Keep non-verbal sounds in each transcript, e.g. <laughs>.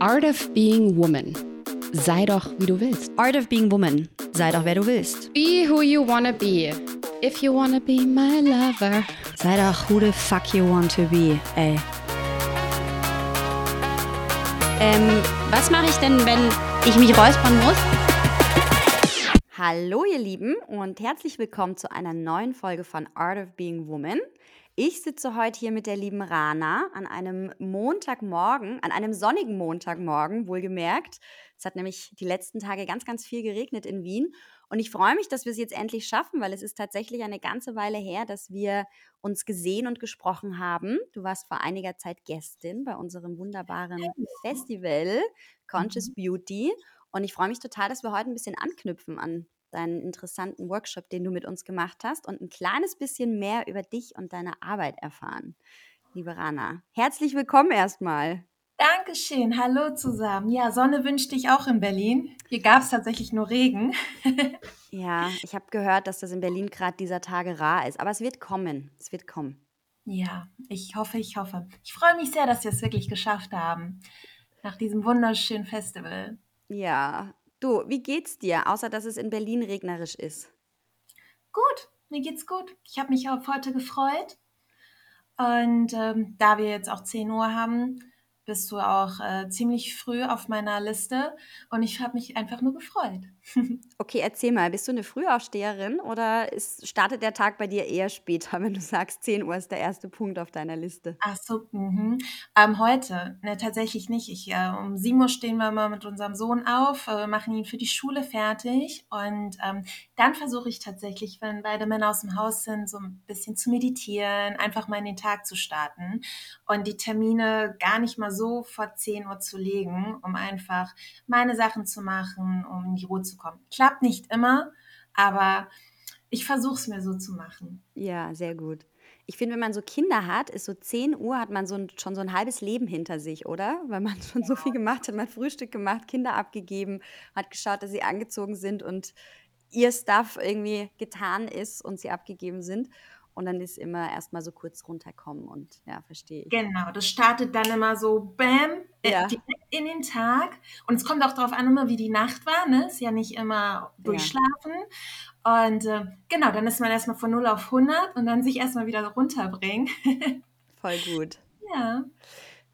Art of Being Woman. Sei doch, wie du willst. Art of Being Woman. Sei doch, wer du willst. Be who you wanna be. If you wanna be my lover. Sei doch, who the fuck you want to be, ey. Ähm, was mache ich denn, wenn ich mich räuspern muss? Hallo ihr Lieben und herzlich willkommen zu einer neuen Folge von Art of Being Woman. Ich sitze heute hier mit der lieben Rana an einem Montagmorgen, an einem sonnigen Montagmorgen, wohlgemerkt. Es hat nämlich die letzten Tage ganz, ganz viel geregnet in Wien. Und ich freue mich, dass wir es jetzt endlich schaffen, weil es ist tatsächlich eine ganze Weile her, dass wir uns gesehen und gesprochen haben. Du warst vor einiger Zeit Gästin bei unserem wunderbaren Festival Conscious mhm. Beauty. Und ich freue mich total, dass wir heute ein bisschen anknüpfen an deinen interessanten Workshop, den du mit uns gemacht hast und ein kleines bisschen mehr über dich und deine Arbeit erfahren. Liebe Rana, herzlich willkommen erstmal. Dankeschön, hallo zusammen. Ja, Sonne wünschte ich auch in Berlin. Hier gab es tatsächlich nur Regen. <laughs> ja, ich habe gehört, dass das in Berlin gerade dieser Tage rar ist, aber es wird kommen. Es wird kommen. Ja, ich hoffe, ich hoffe. Ich freue mich sehr, dass wir es wirklich geschafft haben. Nach diesem wunderschönen Festival. Ja, Du, wie geht's dir, außer dass es in Berlin regnerisch ist? Gut, mir geht's gut. Ich habe mich auf heute gefreut. Und ähm, da wir jetzt auch 10 Uhr haben, bist du auch äh, ziemlich früh auf meiner Liste und ich habe mich einfach nur gefreut. Okay, erzähl mal, bist du eine Frühaufsteherin oder ist, startet der Tag bei dir eher später, wenn du sagst, 10 Uhr ist der erste Punkt auf deiner Liste? Ach so, mhm. ähm, heute, ne, tatsächlich nicht. Ich, äh, um 7 Uhr stehen wir mal mit unserem Sohn auf, äh, machen ihn für die Schule fertig und ähm, dann versuche ich tatsächlich, wenn beide Männer aus dem Haus sind, so ein bisschen zu meditieren, einfach mal in den Tag zu starten und die Termine gar nicht mal so vor 10 Uhr zu legen, um einfach meine Sachen zu machen, um in die Ruhe zu kommen. Klappt nicht immer, aber ich versuche es mir so zu machen. Ja, sehr gut. Ich finde, wenn man so Kinder hat, ist so 10 Uhr, hat man so ein, schon so ein halbes Leben hinter sich, oder? Weil man schon ja. so viel gemacht hat. Man hat Frühstück gemacht, Kinder abgegeben, hat geschaut, dass sie angezogen sind und ihr Stuff irgendwie getan ist und sie abgegeben sind. Und dann ist immer erstmal so kurz runterkommen und ja, verstehe ich. Genau, das startet dann immer so bam, äh, ja. direkt in den Tag. Und es kommt auch darauf an, immer wie die Nacht war, ne? Ist ja nicht immer durchschlafen. Ja. Und äh, genau, dann ist man erstmal von 0 auf 100 und dann sich erstmal wieder runterbringen. <laughs> Voll gut. Ja.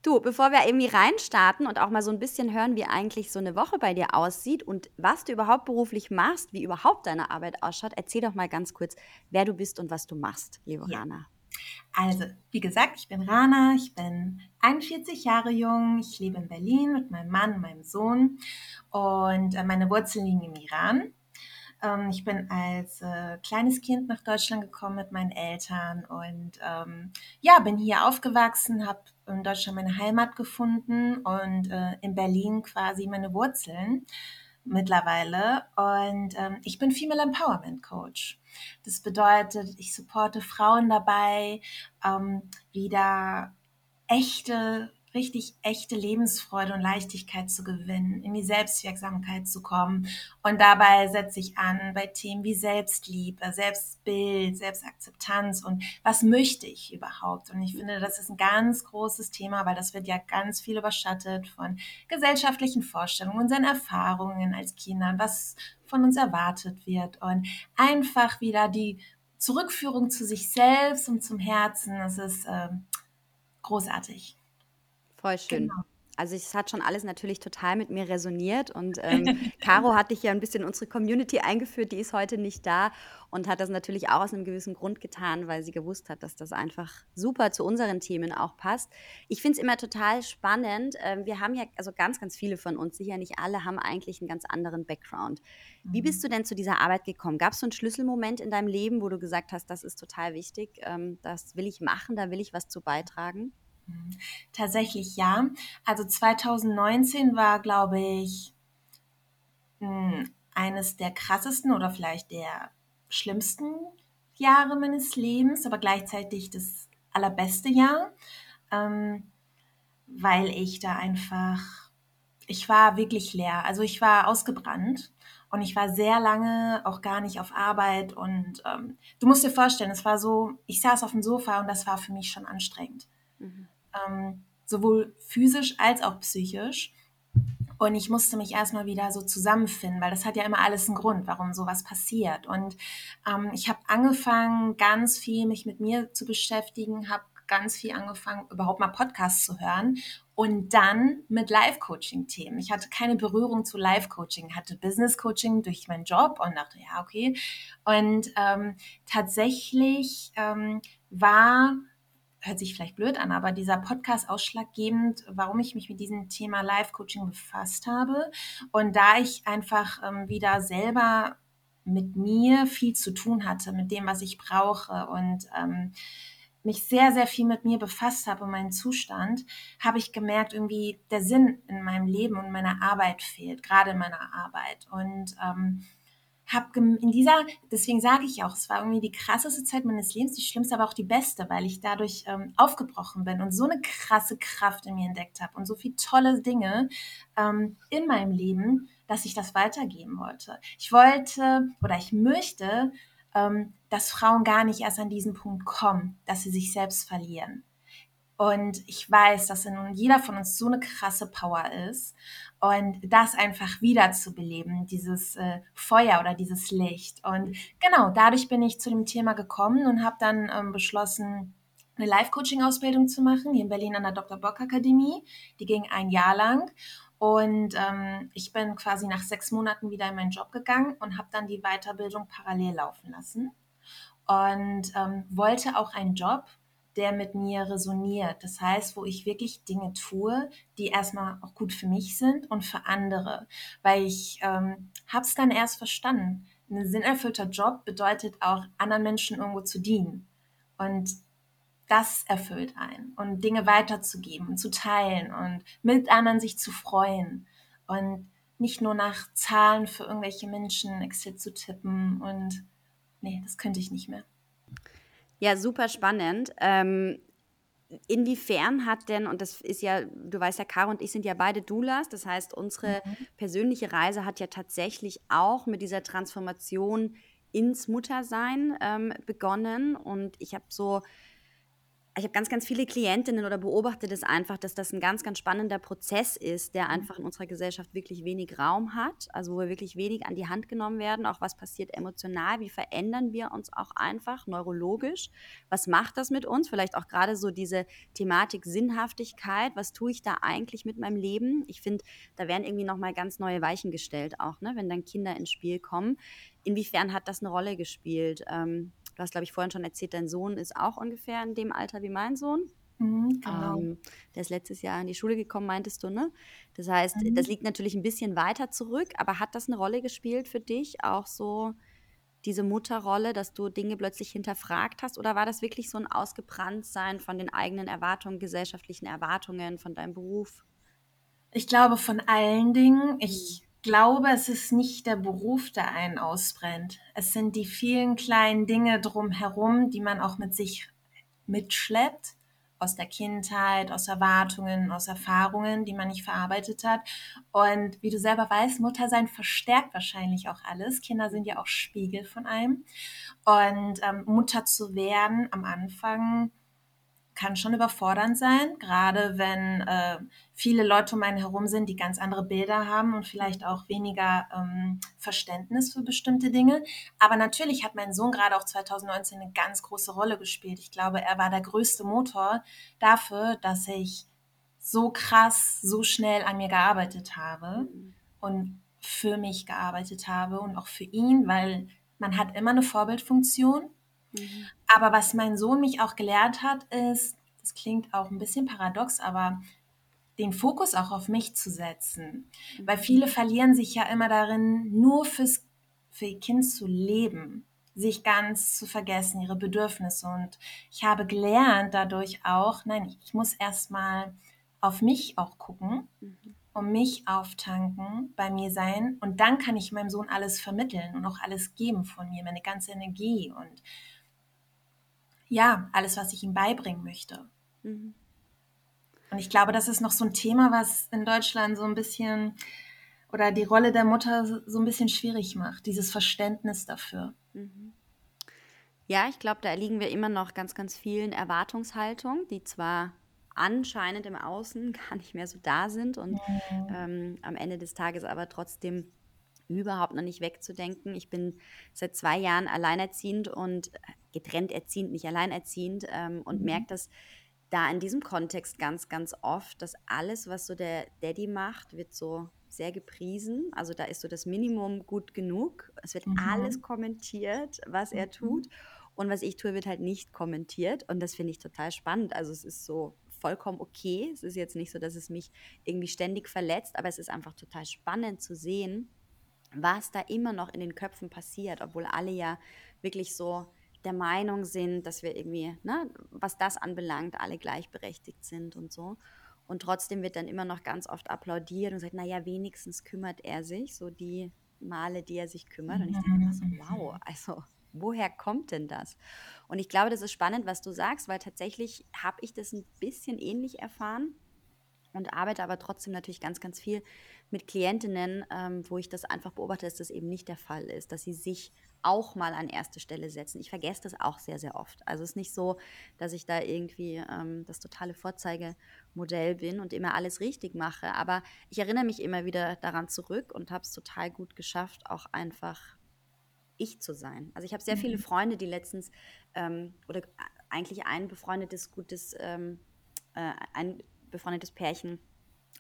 Du, bevor wir irgendwie reinstarten und auch mal so ein bisschen hören, wie eigentlich so eine Woche bei dir aussieht und was du überhaupt beruflich machst, wie überhaupt deine Arbeit ausschaut, erzähl doch mal ganz kurz, wer du bist und was du machst, liebe ja. Rana. Also, wie gesagt, ich bin Rana, ich bin 41 Jahre jung, ich lebe in Berlin mit meinem Mann und meinem Sohn und äh, meine Wurzeln liegen im Iran. Ähm, ich bin als äh, kleines Kind nach Deutschland gekommen mit meinen Eltern und ähm, ja, bin hier aufgewachsen, habe in Deutschland meine Heimat gefunden und äh, in Berlin quasi meine Wurzeln mittlerweile. Und ähm, ich bin Female Empowerment Coach. Das bedeutet, ich supporte Frauen dabei, ähm, wieder echte richtig echte Lebensfreude und Leichtigkeit zu gewinnen, in die Selbstwirksamkeit zu kommen. Und dabei setze ich an bei Themen wie Selbstliebe, Selbstbild, Selbstakzeptanz und was möchte ich überhaupt? Und ich finde, das ist ein ganz großes Thema, weil das wird ja ganz viel überschattet von gesellschaftlichen Vorstellungen, unseren Erfahrungen als Kindern, was von uns erwartet wird und einfach wieder die Zurückführung zu sich selbst und zum Herzen, das ist äh, großartig. Voll schön. Genau. Also es hat schon alles natürlich total mit mir resoniert und <laughs> ähm, Caro hat dich ja ein bisschen in unsere Community eingeführt, die ist heute nicht da und hat das natürlich auch aus einem gewissen Grund getan, weil sie gewusst hat, dass das einfach super zu unseren Themen auch passt. Ich finde es immer total spannend. Ähm, wir haben ja, also ganz, ganz viele von uns, sicher nicht alle, haben eigentlich einen ganz anderen Background. Wie bist mhm. du denn zu dieser Arbeit gekommen? Gab es so einen Schlüsselmoment in deinem Leben, wo du gesagt hast, das ist total wichtig, ähm, das will ich machen, da will ich was zu beitragen? Tatsächlich ja. Also 2019 war, glaube ich, hm, eines der krassesten oder vielleicht der schlimmsten Jahre meines Lebens, aber gleichzeitig das allerbeste Jahr, ähm, weil ich da einfach, ich war wirklich leer. Also ich war ausgebrannt und ich war sehr lange auch gar nicht auf Arbeit und ähm, du musst dir vorstellen, es war so, ich saß auf dem Sofa und das war für mich schon anstrengend. Mhm ähm, sowohl physisch als auch psychisch. Und ich musste mich erstmal wieder so zusammenfinden, weil das hat ja immer alles einen Grund, warum sowas passiert. Und ähm, ich habe angefangen, ganz viel mich mit mir zu beschäftigen, habe ganz viel angefangen, überhaupt mal Podcasts zu hören und dann mit Live-Coaching-Themen. Ich hatte keine Berührung zu Live-Coaching, hatte Business-Coaching durch meinen Job und dachte, ja, okay. Und ähm, tatsächlich ähm, war hört sich vielleicht blöd an, aber dieser Podcast ausschlaggebend, warum ich mich mit diesem Thema Live-Coaching befasst habe. Und da ich einfach ähm, wieder selber mit mir viel zu tun hatte, mit dem, was ich brauche und ähm, mich sehr, sehr viel mit mir befasst habe und meinen Zustand, habe ich gemerkt, irgendwie der Sinn in meinem Leben und meiner Arbeit fehlt, gerade in meiner Arbeit. Und ähm, habe in dieser, deswegen sage ich auch, es war irgendwie die krasseste Zeit meines Lebens, die schlimmste, aber auch die beste, weil ich dadurch ähm, aufgebrochen bin und so eine krasse Kraft in mir entdeckt habe und so viele tolle Dinge ähm, in meinem Leben, dass ich das weitergeben wollte. Ich wollte oder ich möchte, ähm, dass Frauen gar nicht erst an diesen Punkt kommen, dass sie sich selbst verlieren. Und ich weiß, dass in jeder von uns so eine krasse Power ist. Und das einfach wiederzubeleben, dieses äh, Feuer oder dieses Licht. Und genau, dadurch bin ich zu dem Thema gekommen und habe dann ähm, beschlossen, eine Life-Coaching-Ausbildung zu machen, hier in Berlin an der Dr. Bock Akademie. Die ging ein Jahr lang. Und ähm, ich bin quasi nach sechs Monaten wieder in meinen Job gegangen und habe dann die Weiterbildung parallel laufen lassen. Und ähm, wollte auch einen Job, der mit mir resoniert. Das heißt, wo ich wirklich Dinge tue, die erstmal auch gut für mich sind und für andere. Weil ich ähm, habe es dann erst verstanden. Ein sinnerfüllter Job bedeutet auch, anderen Menschen irgendwo zu dienen. Und das erfüllt einen. Und Dinge weiterzugeben und zu teilen und mit anderen sich zu freuen. Und nicht nur nach Zahlen für irgendwelche Menschen Excel zu tippen. Und nee, das könnte ich nicht mehr. Ja, super spannend. Ähm, inwiefern hat denn, und das ist ja, du weißt ja, Caro und ich sind ja beide Doulas, das heißt, unsere mhm. persönliche Reise hat ja tatsächlich auch mit dieser Transformation ins Muttersein ähm, begonnen. Und ich habe so ich habe ganz, ganz viele Klientinnen oder beobachte das einfach, dass das ein ganz, ganz spannender Prozess ist, der mhm. einfach in unserer Gesellschaft wirklich wenig Raum hat, also wo wir wirklich wenig an die Hand genommen werden, auch was passiert emotional, wie verändern wir uns auch einfach neurologisch, was macht das mit uns, vielleicht auch gerade so diese Thematik Sinnhaftigkeit, was tue ich da eigentlich mit meinem Leben? Ich finde, da werden irgendwie nochmal ganz neue Weichen gestellt auch, ne, wenn dann Kinder ins Spiel kommen. Inwiefern hat das eine Rolle gespielt? Ähm, Du hast, glaube ich, vorhin schon erzählt, dein Sohn ist auch ungefähr in dem Alter wie mein Sohn. Mhm, genau. Ähm, der ist letztes Jahr in die Schule gekommen, meintest du, ne? Das heißt, mhm. das liegt natürlich ein bisschen weiter zurück, aber hat das eine Rolle gespielt für dich, auch so diese Mutterrolle, dass du Dinge plötzlich hinterfragt hast? Oder war das wirklich so ein Ausgebranntsein von den eigenen Erwartungen, gesellschaftlichen Erwartungen, von deinem Beruf? Ich glaube von allen Dingen. Ich glaube, es ist nicht der Beruf, der einen ausbrennt. Es sind die vielen kleinen Dinge drumherum, die man auch mit sich mitschleppt, aus der Kindheit, aus Erwartungen, aus Erfahrungen, die man nicht verarbeitet hat. Und wie du selber weißt, Muttersein verstärkt wahrscheinlich auch alles. Kinder sind ja auch Spiegel von einem. Und ähm, Mutter zu werden am Anfang kann schon überfordernd sein, gerade wenn äh, viele Leute um einen herum sind, die ganz andere Bilder haben und vielleicht auch weniger ähm, Verständnis für bestimmte Dinge. Aber natürlich hat mein Sohn gerade auch 2019 eine ganz große Rolle gespielt. Ich glaube, er war der größte Motor dafür, dass ich so krass, so schnell an mir gearbeitet habe mhm. und für mich gearbeitet habe und auch für ihn, weil man hat immer eine Vorbildfunktion Mhm. Aber was mein Sohn mich auch gelehrt hat, ist, das klingt auch ein bisschen paradox, aber den Fokus auch auf mich zu setzen. Mhm. Weil viele verlieren sich ja immer darin, nur fürs, für ihr Kind zu leben, sich ganz zu vergessen, ihre Bedürfnisse. Und ich habe gelernt dadurch auch, nein, ich muss erstmal auf mich auch gucken, mhm. um mich auftanken, bei mir sein. Und dann kann ich meinem Sohn alles vermitteln und auch alles geben von mir, meine ganze Energie und ja, alles, was ich ihm beibringen möchte. Mhm. Und ich glaube, das ist noch so ein Thema, was in Deutschland so ein bisschen oder die Rolle der Mutter so ein bisschen schwierig macht, dieses Verständnis dafür. Mhm. Ja, ich glaube, da erliegen wir immer noch ganz, ganz vielen Erwartungshaltungen, die zwar anscheinend im Außen <laughs> gar nicht mehr so da sind und Mhm. ähm, am Ende des Tages aber trotzdem überhaupt noch nicht wegzudenken. Ich bin seit zwei Jahren alleinerziehend und äh, getrennt erziehend, nicht alleinerziehend ähm, und Mhm. merke das da in diesem Kontext ganz, ganz oft, dass alles, was so der Daddy macht, wird so sehr gepriesen. Also da ist so das Minimum gut genug. Es wird alles Mhm. kommentiert, was er tut. Mhm. Und was ich tue, wird halt nicht kommentiert. Und das finde ich total spannend. Also es ist so vollkommen okay. Es ist jetzt nicht so, dass es mich irgendwie ständig verletzt, aber es ist einfach total spannend zu sehen, was da immer noch in den Köpfen passiert, obwohl alle ja wirklich so der Meinung sind, dass wir irgendwie, ne, was das anbelangt, alle gleichberechtigt sind und so. Und trotzdem wird dann immer noch ganz oft applaudiert und sagt, naja, wenigstens kümmert er sich, so die Male, die er sich kümmert. Und ich denke immer so, Mhm. wow, also woher kommt denn das? Und ich glaube, das ist spannend, was du sagst, weil tatsächlich habe ich das ein bisschen ähnlich erfahren und arbeite aber trotzdem natürlich ganz, ganz viel mit Klientinnen, ähm, wo ich das einfach beobachte, dass das eben nicht der Fall ist, dass sie sich auch mal an erste Stelle setzen. Ich vergesse das auch sehr, sehr oft. Also es ist nicht so, dass ich da irgendwie ähm, das totale Vorzeigemodell bin und immer alles richtig mache, aber ich erinnere mich immer wieder daran zurück und habe es total gut geschafft, auch einfach ich zu sein. Also ich habe sehr viele Mhm. Freunde, die letztens ähm, oder eigentlich ein befreundetes, gutes, ähm, äh, ein befreundetes Pärchen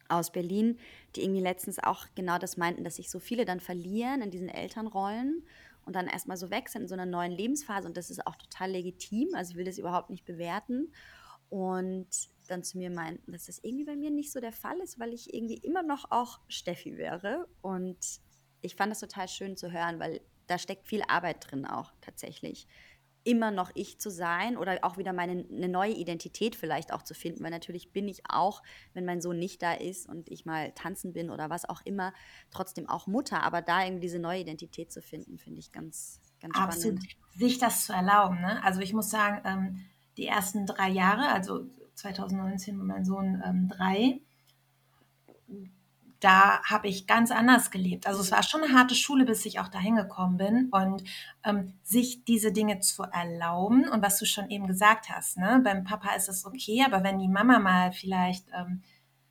aus Berlin, die irgendwie letztens auch genau das meinten, dass sich so viele dann verlieren in diesen Elternrollen und dann erstmal so weg sind in so einer neuen Lebensphase und das ist auch total legitim. Also ich will das überhaupt nicht bewerten. Und dann zu mir meinten, dass das irgendwie bei mir nicht so der Fall ist, weil ich irgendwie immer noch auch Steffi wäre. Und ich fand das total schön zu hören, weil da steckt viel Arbeit drin auch tatsächlich. Immer noch ich zu sein oder auch wieder meine eine neue Identität vielleicht auch zu finden, weil natürlich bin ich auch, wenn mein Sohn nicht da ist und ich mal tanzen bin oder was auch immer, trotzdem auch Mutter. Aber da irgendwie diese neue Identität zu finden, finde ich ganz, ganz Absolut. spannend. Sich das zu erlauben. Ne? Also ich muss sagen, ähm, die ersten drei Jahre, also 2019 war mein Sohn ähm, drei, da habe ich ganz anders gelebt. Also es war schon eine harte Schule, bis ich auch dahin gekommen bin. Und ähm, sich diese Dinge zu erlauben und was du schon eben gesagt hast, ne? beim Papa ist es okay, aber wenn die Mama mal vielleicht ähm,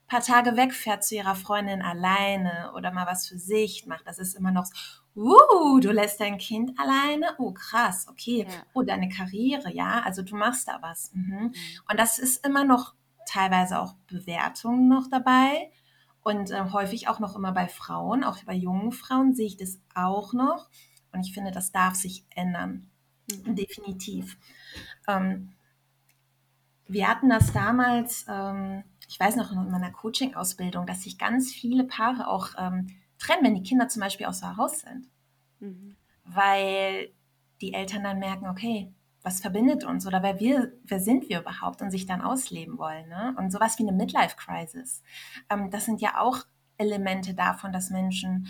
paar Tage wegfährt zu ihrer Freundin alleine oder mal was für sich macht, das ist immer noch so, uh, du lässt dein Kind alleine? Oh, krass, okay. Ja. Oh, deine Karriere, ja, also du machst da was. Mhm. Mhm. Und das ist immer noch teilweise auch Bewertungen noch dabei und äh, häufig auch noch immer bei Frauen, auch bei jungen Frauen sehe ich das auch noch. Und ich finde, das darf sich ändern. Mhm. Definitiv. Ähm, wir hatten das damals, ähm, ich weiß noch in meiner Coaching-Ausbildung, dass sich ganz viele Paare auch ähm, trennen, wenn die Kinder zum Beispiel außer Haus sind. Mhm. Weil die Eltern dann merken, okay, was verbindet uns oder wer, wir, wer sind wir überhaupt und sich dann ausleben wollen. Ne? Und sowas wie eine Midlife-Crisis. Ähm, das sind ja auch Elemente davon, dass Menschen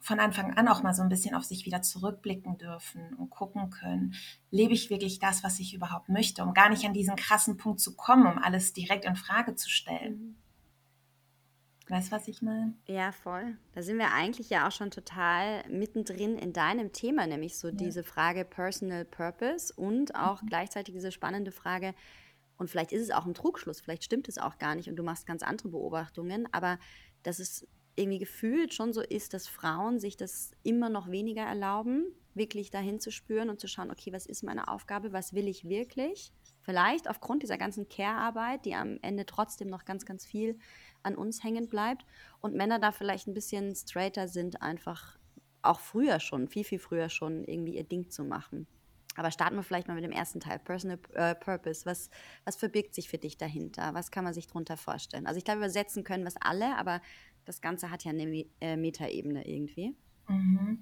von Anfang an auch mal so ein bisschen auf sich wieder zurückblicken dürfen und gucken können, lebe ich wirklich das, was ich überhaupt möchte, um gar nicht an diesen krassen Punkt zu kommen, um alles direkt in Frage zu stellen. Weißt du, was ich meine? Ja, voll. Da sind wir eigentlich ja auch schon total mittendrin in deinem Thema, nämlich so Ja. diese Frage Personal Purpose und auch Mhm. gleichzeitig diese spannende Frage, und vielleicht ist es auch ein Trugschluss, vielleicht stimmt es auch gar nicht und du machst ganz andere Beobachtungen, aber dass es irgendwie gefühlt schon so ist, dass Frauen sich das immer noch weniger erlauben, wirklich dahin zu spüren und zu schauen, okay, was ist meine Aufgabe, was will ich wirklich? Vielleicht aufgrund dieser ganzen Care-Arbeit, die am Ende trotzdem noch ganz, ganz viel an uns hängen bleibt und Männer da vielleicht ein bisschen straighter sind, einfach auch früher schon, viel, viel früher schon irgendwie ihr Ding zu machen. Aber starten wir vielleicht mal mit dem ersten Teil, Personal äh, Purpose. Was, was verbirgt sich für dich dahinter? Was kann man sich darunter vorstellen? Also ich glaube, übersetzen können wir es alle, aber das Ganze hat ja eine äh, Metaebene irgendwie. Mhm.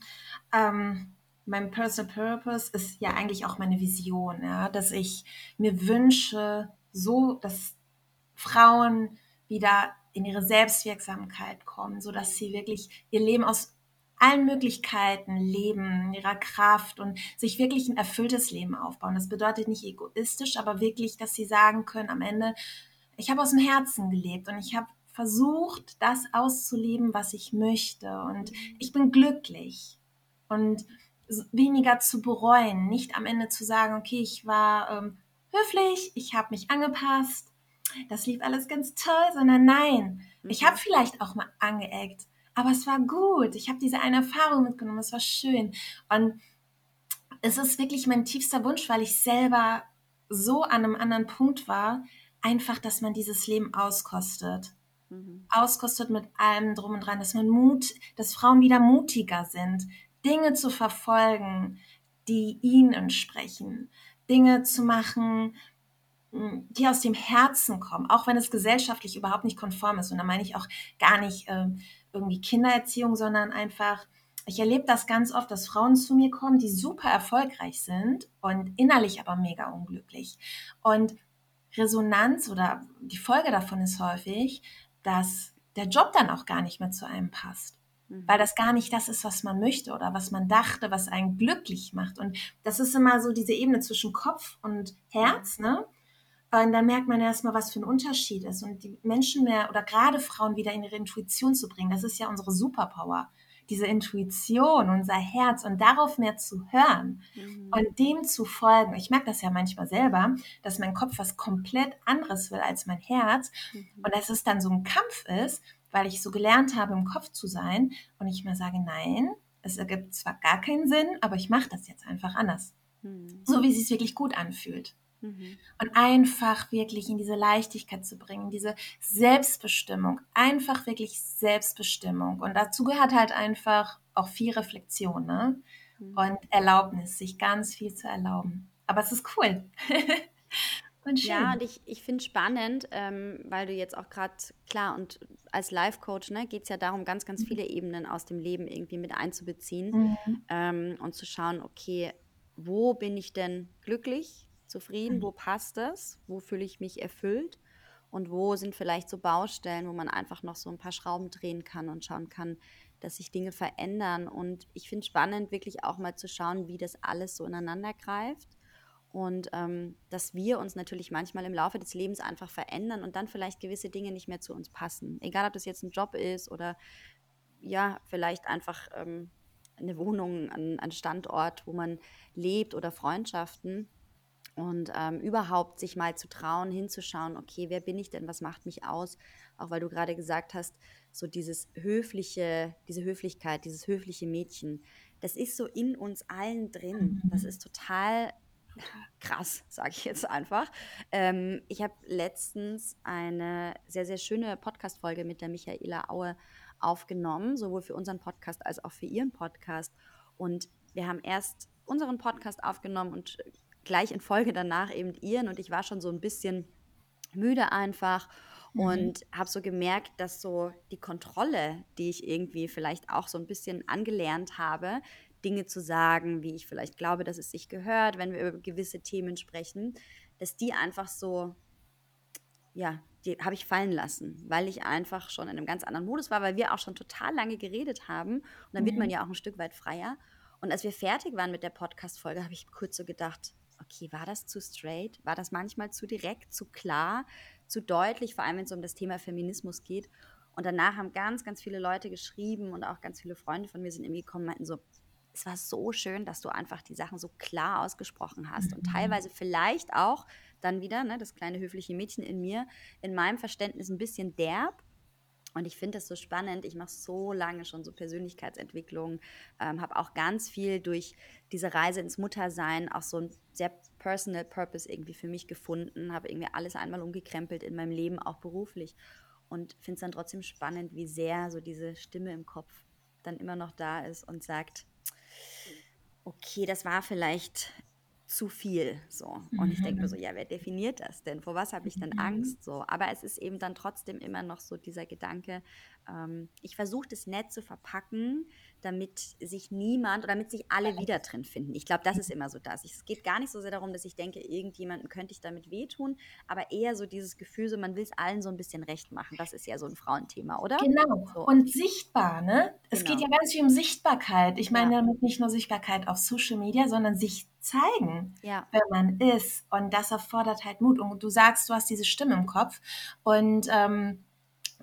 Ähm, mein Personal Purpose ist ja eigentlich auch meine Vision, ja, dass ich mir wünsche, so, dass Frauen wieder in ihre Selbstwirksamkeit kommen, so dass sie wirklich ihr Leben aus allen Möglichkeiten leben, in ihrer Kraft und sich wirklich ein erfülltes Leben aufbauen. Das bedeutet nicht egoistisch, aber wirklich, dass sie sagen können am Ende, ich habe aus dem Herzen gelebt und ich habe versucht, das auszuleben, was ich möchte. Und ich bin glücklich. Und weniger zu bereuen, nicht am Ende zu sagen, okay, ich war ähm, höflich, ich habe mich angepasst, das lief alles ganz toll, sondern nein, Mhm. ich habe vielleicht auch mal angeeckt, aber es war gut. Ich habe diese eine Erfahrung mitgenommen, es war schön. Und es ist wirklich mein tiefster Wunsch, weil ich selber so an einem anderen Punkt war, einfach, dass man dieses Leben auskostet. Mhm. Auskostet mit allem drum und dran, dass man Mut, dass Frauen wieder mutiger sind, Dinge zu verfolgen, die ihnen entsprechen, Dinge zu machen, die aus dem Herzen kommen, auch wenn es gesellschaftlich überhaupt nicht konform ist. Und da meine ich auch gar nicht äh, irgendwie Kindererziehung, sondern einfach, ich erlebe das ganz oft, dass Frauen zu mir kommen, die super erfolgreich sind und innerlich aber mega unglücklich. Und Resonanz oder die Folge davon ist häufig, dass der Job dann auch gar nicht mehr zu einem passt Mhm. weil das gar nicht das ist, was man möchte oder was man dachte, was einen glücklich macht. Und das ist immer so diese Ebene zwischen Kopf und Herz, ne? Und dann merkt man erstmal, was für ein Unterschied ist. Und die Menschen mehr oder gerade Frauen wieder in ihre Intuition zu bringen, das ist ja unsere Superpower. Diese Intuition, unser Herz und darauf mehr zu hören Mhm. und dem zu folgen. Ich merke das ja manchmal selber, dass mein Kopf was komplett anderes will als mein Herz Mhm. und dass es dann so ein Kampf ist, weil ich so gelernt habe, im Kopf zu sein und ich mir sage, nein, es ergibt zwar gar keinen Sinn, aber ich mache das jetzt einfach anders. Mhm. So wie es sich wirklich gut anfühlt. Mhm. Und einfach wirklich in diese Leichtigkeit zu bringen, diese Selbstbestimmung, einfach wirklich Selbstbestimmung. Und dazu gehört halt einfach auch viel Reflexion ne? Mhm. und Erlaubnis, sich ganz viel zu erlauben. Aber es ist cool. <laughs> und schön. Ja, und ich, ich finde spannend, ähm, weil du jetzt auch gerade, klar, und als Life-Coach ne, geht es ja darum, ganz, ganz viele Ebenen aus dem Leben irgendwie mit einzubeziehen Mhm. ähm, und zu schauen, okay, wo bin ich denn glücklich, zufrieden, Mhm. wo passt es, wo fühle ich mich erfüllt und wo sind vielleicht so Baustellen, wo man einfach noch so ein paar Schrauben drehen kann und schauen kann, dass sich Dinge verändern. Und ich finde spannend, wirklich auch mal zu schauen, wie das alles so ineinander greift. Und ähm, dass wir uns natürlich manchmal im Laufe des Lebens einfach verändern und dann vielleicht gewisse Dinge nicht mehr zu uns passen. Egal, ob das jetzt ein Job ist oder ja, vielleicht einfach ähm, eine Wohnung, ein, ein Standort, wo man lebt oder Freundschaften. Und ähm, überhaupt sich mal zu trauen, hinzuschauen, okay, wer bin ich denn, was macht mich aus? Auch weil du gerade gesagt hast, so dieses höfliche, diese Höflichkeit, dieses höfliche Mädchen, das ist so in uns allen drin. Das ist total krass, sage ich jetzt einfach. Ähm, ich habe letztens eine sehr, sehr schöne Podcast-Folge mit der Michaela Aue aufgenommen, sowohl für unseren Podcast als auch für ihren Podcast. Und wir haben erst unseren Podcast aufgenommen und gleich in Folge danach eben ihren. Und ich war schon so ein bisschen müde einfach Mhm. und habe so gemerkt, dass so die Kontrolle, die ich irgendwie vielleicht auch so ein bisschen angelernt habe, Dinge zu sagen, wie ich vielleicht glaube, dass es sich gehört, wenn wir über gewisse Themen sprechen, dass die einfach so, ja, die habe ich fallen lassen, weil ich einfach schon in einem ganz anderen Modus war, weil wir auch schon total lange geredet haben und dann wird man Mhm. ja auch ein Stück weit freier. Und als wir fertig waren mit der Podcast-Folge, habe ich kurz so gedacht, okay, war das zu straight? War das manchmal zu direkt, zu klar, zu deutlich, vor allem wenn es um das Thema Feminismus geht? Und danach haben ganz, ganz viele Leute geschrieben und auch ganz viele Freunde von mir sind irgendwie gekommen und meinten so, es war so schön, dass du einfach die Sachen so klar ausgesprochen hast und Mhm. teilweise vielleicht auch dann wieder, ne, das kleine höfliche Mädchen in mir, in meinem Verständnis ein bisschen derb. Und ich finde das so spannend. Ich mache so lange schon so Persönlichkeitsentwicklung, ähm, habe auch ganz viel durch diese Reise ins Muttersein auch so ein sehr personal Purpose irgendwie für mich gefunden, habe irgendwie alles einmal umgekrempelt in meinem Leben, auch beruflich. Und finde es dann trotzdem spannend, wie sehr so diese Stimme im Kopf dann immer noch da ist und sagt, okay, das war vielleicht zu viel so. Und ich denke mir so, ja, wer definiert das denn? Vor was habe ich denn Mhm. Angst? So, aber es ist eben dann trotzdem immer noch so dieser Gedanke, ähm, ich versuche das nett zu verpacken, damit sich niemand oder damit sich alle wieder drin finden. Ich glaube, das ist immer so das. Es geht gar nicht so sehr darum, dass ich denke, irgendjemandem könnte ich damit wehtun, aber eher so dieses Gefühl, so man will es allen so ein bisschen recht machen. Das ist ja so ein Frauenthema, oder? Genau. So. Und sichtbar, ne? Es Genau. geht ja ganz viel um Sichtbarkeit. Ich meine Ja. damit nicht nur Sichtbarkeit auf Social Media, sondern sich zeigen, Ja. wer man ist. Und das erfordert halt Mut. Und du sagst, du hast diese Stimme im Kopf und ähm,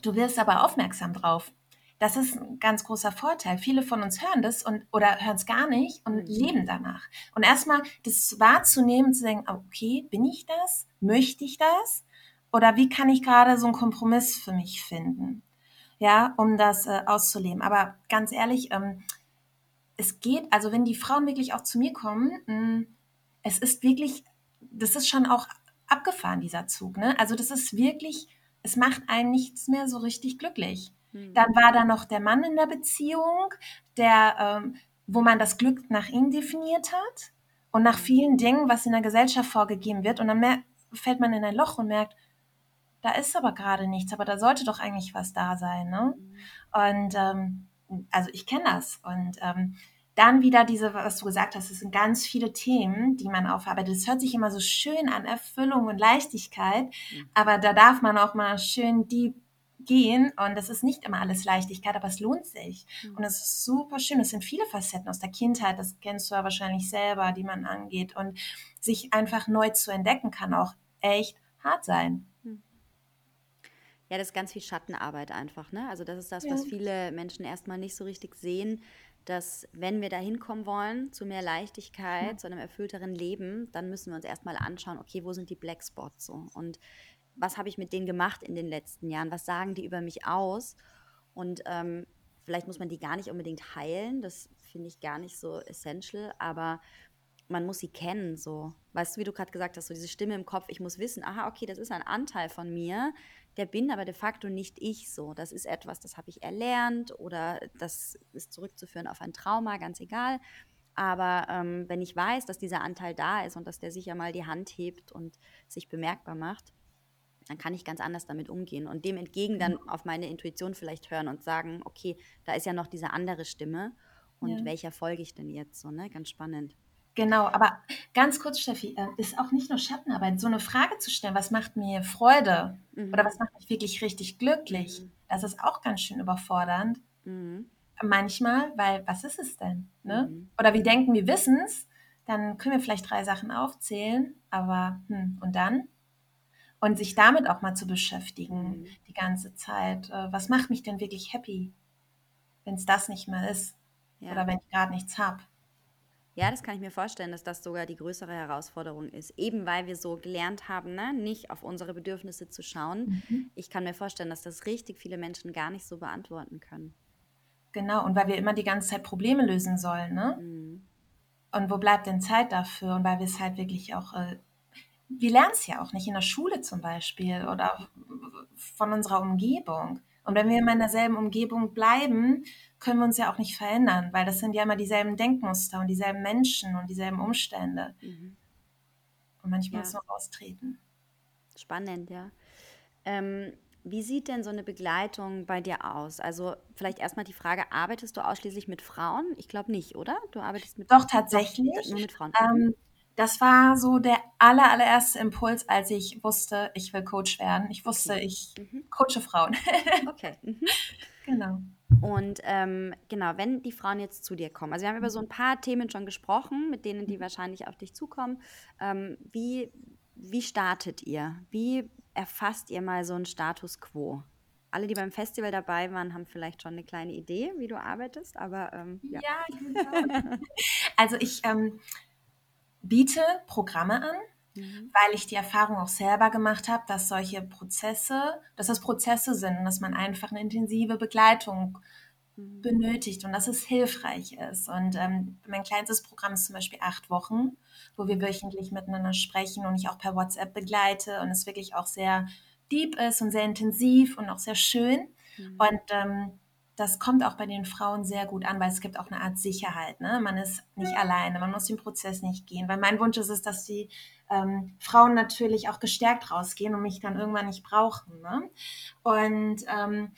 du wirst aber aufmerksam drauf. Das ist ein ganz großer Vorteil. Viele von uns hören das und oder hören es gar nicht und Mhm. leben danach. Und erstmal das wahrzunehmen, zu denken, okay, bin ich das? Möchte ich das? oder wie kann ich gerade so einen Kompromiss für mich finden, ja, um das äh, auszuleben. Aber ganz ehrlich, ähm, es geht, also wenn die Frauen wirklich auch zu mir kommen, mh, mm, es ist wirklich, das ist schon auch abgefahren, dieser Zug. Ne? Also das ist wirklich, es macht einen nichts mehr so richtig glücklich. Mhm. Dann war da noch der Mann in der Beziehung, der, ähm, wo man das Glück nach ihm definiert hat und nach hm. vielen Dingen, was in der Gesellschaft vorgegeben wird. Und dann fällt man in ein Loch und merkt, da ist aber gerade nichts, aber da sollte doch eigentlich was da sein. Ne? Mhm. Und ähm, also ich kenne das. Und ähm, dann wieder diese, was du gesagt hast, es sind ganz viele Themen, die man aufarbeitet. Es hört sich immer so schön an, Erfüllung und Leichtigkeit, mhm. aber da darf man auch mal schön deep gehen und das ist nicht immer alles Leichtigkeit, aber es lohnt sich. Mhm. Und es ist super schön. Es sind viele Facetten aus der Kindheit, das kennst du ja wahrscheinlich selber, die man angeht und sich einfach neu zu entdecken kann auch echt hart sein. Mhm. Ja, das ist ganz viel Schattenarbeit einfach, ne? Also das ist das, ja. was viele Menschen erstmal nicht so richtig sehen, dass wenn wir da hinkommen wollen, zu mehr Leichtigkeit, mhm. zu einem erfüllteren Leben, dann müssen wir uns erstmal anschauen, okay, wo sind die Blackspots so? Und was habe ich mit denen gemacht in den letzten Jahren? Was sagen die über mich aus? Und ähm, vielleicht muss man die gar nicht unbedingt heilen, das finde ich gar nicht so essential, aber man muss sie kennen, so. Weißt du, wie du gerade gesagt hast, so diese Stimme im Kopf, ich muss wissen, aha, okay, das ist ein Anteil von mir, der bin aber de facto nicht ich so. Das ist etwas, das habe ich erlernt oder das ist zurückzuführen auf ein Trauma, ganz egal. Aber ähm, wenn ich weiß, dass dieser Anteil da ist und dass der sicher mal die Hand hebt und sich bemerkbar macht, dann kann ich ganz anders damit umgehen und dem entgegen dann auf meine Intuition vielleicht hören und sagen, okay, da ist ja noch diese andere Stimme und ja. welcher folge ich denn jetzt so, ne? Ganz spannend. Genau, aber ganz kurz, Steffi, äh, ist auch nicht nur Schattenarbeit, so eine Frage zu stellen, was macht mir Freude mhm. oder was macht mich wirklich richtig glücklich, mhm. das ist auch ganz schön überfordernd. Mhm. Manchmal, weil was ist es denn? Ne? Mhm. Oder wir denken, wir wissen es, dann können wir vielleicht drei Sachen aufzählen, aber hm, und dann? Und sich damit auch mal zu beschäftigen mhm. die ganze Zeit. Äh, was macht mich denn wirklich happy, wenn es das nicht mehr ist? Ja. Oder wenn ich gerade nichts habe? Ja, das kann ich mir vorstellen, dass das sogar die größere Herausforderung ist. Eben weil wir so gelernt haben, ne? nicht auf unsere Bedürfnisse zu schauen. Mhm. Ich kann mir vorstellen, dass das richtig viele Menschen gar nicht so beantworten können. Genau, und weil wir immer die ganze Zeit Probleme lösen sollen. Ne? Mhm. Und wo bleibt denn Zeit dafür? Und weil wir es halt wirklich auch, äh, wir lernen es ja auch nicht in der Schule zum Beispiel oder von unserer Umgebung. Und wenn wir immer in derselben Umgebung bleiben, können wir uns ja auch nicht verändern, weil das sind ja immer dieselben Denkmuster und dieselben Menschen und dieselben Umstände. Mhm. Und manchmal ja. muss man austreten. Spannend, ja. Ähm, wie sieht denn so eine Begleitung bei dir aus? Also vielleicht erstmal die Frage, arbeitest du ausschließlich mit Frauen? Ich glaube nicht, oder? Du arbeitest mit Doch, tatsächlich. Doch, nur mit Frauen. Ähm, mhm das war so der aller, allererste Impuls, als ich wusste, ich will Coach werden. Ich wusste, okay. ich mhm. coache Frauen. <laughs> okay. Mhm. Genau. Und ähm, genau, wenn die Frauen jetzt zu dir kommen, also wir haben über so ein paar Themen schon gesprochen, mit denen die mhm. wahrscheinlich auf dich zukommen. Ähm, wie, wie startet ihr? Wie erfasst ihr mal so einen Status quo? Alle, die beim Festival dabei waren, haben vielleicht schon eine kleine Idee, wie du arbeitest, aber ähm, ja. ja genau. also ich ähm, biete Programme an, mhm. weil ich die Erfahrung auch selber gemacht habe, dass solche Prozesse, dass das Prozesse sind und dass man einfach eine intensive Begleitung mhm. benötigt und dass es hilfreich ist. Und ähm, mein kleinstes Programm ist zum Beispiel acht Wochen, wo wir wöchentlich miteinander sprechen und ich auch per WhatsApp begleite und es wirklich auch sehr deep ist und sehr intensiv und auch sehr schön. Mhm. Und ähm, das kommt auch bei den Frauen sehr gut an, weil es gibt auch eine Art Sicherheit. Ne? Man ist nicht alleine, man muss den Prozess nicht gehen. Weil mein Wunsch ist es, dass die ähm, Frauen natürlich auch gestärkt rausgehen und mich dann irgendwann nicht brauchen. Ne? Und ähm,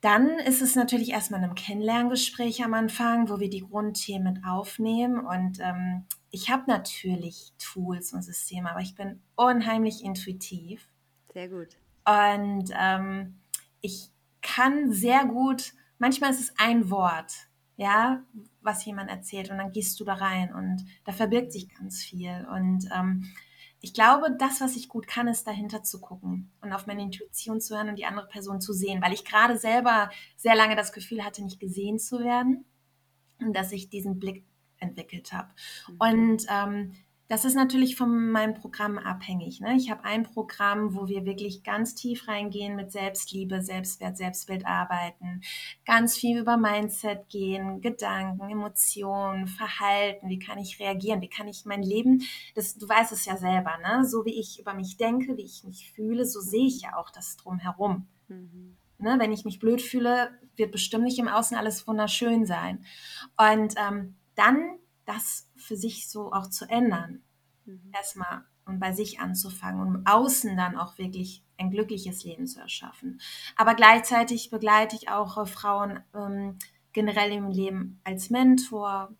dann ist es natürlich erstmal ein Kennenlerngespräch am Anfang, wo wir die Grundthemen aufnehmen. Und ähm, ich habe natürlich Tools und Systeme, aber ich bin unheimlich intuitiv. Sehr gut. Und ähm, ich kann sehr gut, manchmal ist es ein Wort, ja, was jemand erzählt und dann gehst du da rein und da verbirgt sich ganz viel. Und ähm, ich glaube, das, was ich gut kann, ist dahinter zu gucken und auf meine Intuition zu hören und die andere Person zu sehen, weil ich gerade selber sehr lange das Gefühl hatte, nicht gesehen zu werden und dass ich diesen Blick entwickelt habe. Mhm. Und ähm, das ist natürlich von meinem Programm abhängig. Ne? Ich habe ein Programm, wo wir wirklich ganz tief reingehen mit Selbstliebe, Selbstwert, Selbstbild arbeiten, ganz viel über Mindset gehen, Gedanken, Emotionen, Verhalten, wie kann ich reagieren, wie kann ich mein Leben, das, du weißt es ja selber, ne? so wie ich über mich denke, wie ich mich fühle, so sehe ich ja auch das drumherum. Mhm. Ne? Wenn ich mich blöd fühle, wird bestimmt nicht im Außen alles wunderschön sein. Und ähm, dann das für sich so auch zu ändern. Mhm. Erstmal und bei sich anzufangen und im Außen dann auch wirklich ein glückliches Leben zu erschaffen. Aber gleichzeitig begleite ich auch äh, Frauen ähm, generell im Leben als Mentor,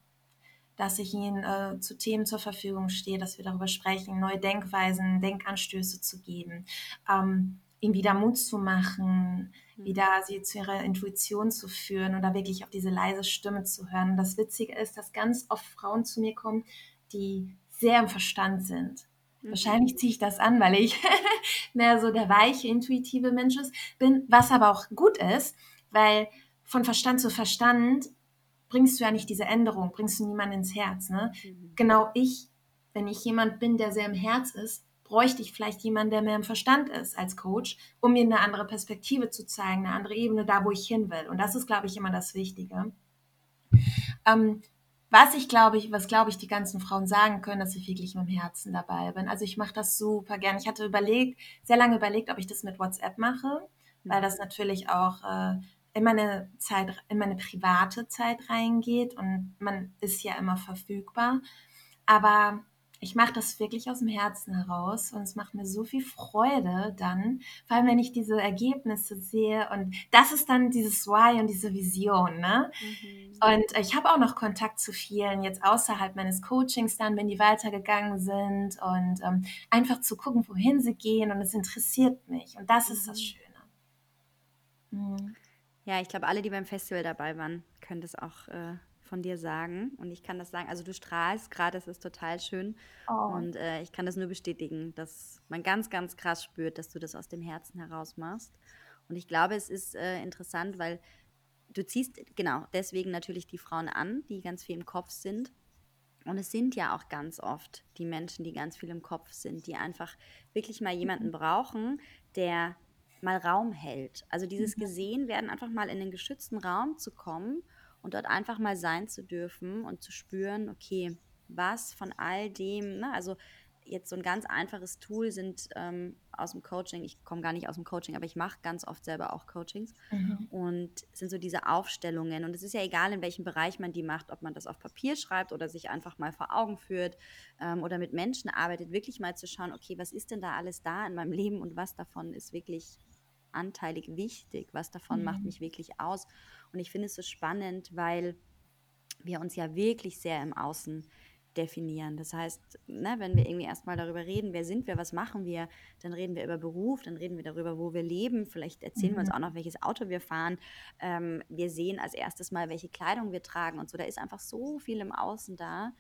dass ich ihnen äh, zu Themen zur Verfügung stehe, dass wir darüber sprechen, neue Denkweisen, Denkanstöße zu geben, ähm, ihnen wieder Mut zu machen, mhm. wieder sie zu ihrer Intuition zu führen oder wirklich auf diese leise Stimme zu hören. Und das Witzige ist, dass ganz oft Frauen zu mir kommen, die sehr im Verstand sind. Mhm. Wahrscheinlich ziehe ich das an, weil ich <laughs> mehr so der weiche, intuitive Mensch bin, was aber auch gut ist, weil von Verstand zu Verstand bringst du ja nicht diese Änderung, bringst du niemanden ins Herz. Ne? Mhm. Genau ich, wenn ich jemand bin, der sehr im Herz ist, bräuchte ich vielleicht jemanden, der mehr im Verstand ist als Coach, um mir eine andere Perspektive zu zeigen, eine andere Ebene, da wo ich hin will. Und das ist, glaube ich, immer das Wichtige. Ähm, was ich glaube ich, was glaube ich die ganzen Frauen sagen können, dass ich wirklich mit dem Herzen dabei bin. Also ich mache das super gern. Ich hatte überlegt, sehr lange überlegt, ob ich das mit WhatsApp mache, weil das natürlich auch äh, in meine Zeit, in meine private Zeit reingeht und man ist ja immer verfügbar. Aber ich mache das wirklich aus dem Herzen heraus und es macht mir so viel Freude dann, vor allem wenn ich diese Ergebnisse sehe und das ist dann dieses Why und diese Vision. Ne? Mhm. Und ich habe auch noch Kontakt zu vielen jetzt außerhalb meines Coachings dann, wenn die weitergegangen sind und ähm, einfach zu gucken, wohin sie gehen und es interessiert mich und das mhm. ist das mhm. Schöne. Mhm. Ja, ich glaube, alle, die beim Festival dabei waren, können das auch äh, von dir sagen. Und ich kann das sagen, also du strahlst gerade, das ist total schön. Oh. Und äh, ich kann das nur bestätigen, dass man ganz, ganz krass spürt, dass du das aus dem Herzen heraus machst. Und ich glaube, es ist äh, interessant, weil du ziehst genau deswegen natürlich die Frauen an, die ganz viel im Kopf sind. Und es sind ja auch ganz oft die Menschen, die ganz viel im Kopf sind, die einfach wirklich mal jemanden mhm. brauchen, der mal Raum hält. Also dieses mhm. gesehen werden, einfach mal in den geschützten Raum zu kommen und dort einfach mal sein zu dürfen und zu spüren, okay, was von all dem, ne, also jetzt so ein ganz einfaches Tool sind ähm, aus dem Coaching, ich komme gar nicht aus dem Coaching, aber ich mache ganz oft selber auch Coachings mhm. und sind so diese Aufstellungen und es ist ja egal, in welchem Bereich man die macht, ob man das auf Papier schreibt oder sich einfach mal vor Augen führt ähm, oder mit Menschen arbeitet, wirklich mal zu schauen, okay, was ist denn da alles da in meinem Leben und was davon ist wirklich anteilig wichtig, was davon mhm. macht mich wirklich aus und ich finde es so spannend, weil wir uns ja wirklich sehr im Außen definieren. Das heißt, ne, wenn wir irgendwie erstmal darüber reden, wer sind wir, was machen wir, dann reden wir über Beruf, dann reden wir darüber, wo wir leben, vielleicht erzählen mhm. wir uns mhm. auch noch, welches Auto wir fahren. Ähm, wir sehen als erstes mal, welche Kleidung wir tragen und so. Da ist einfach so viel im Außen da,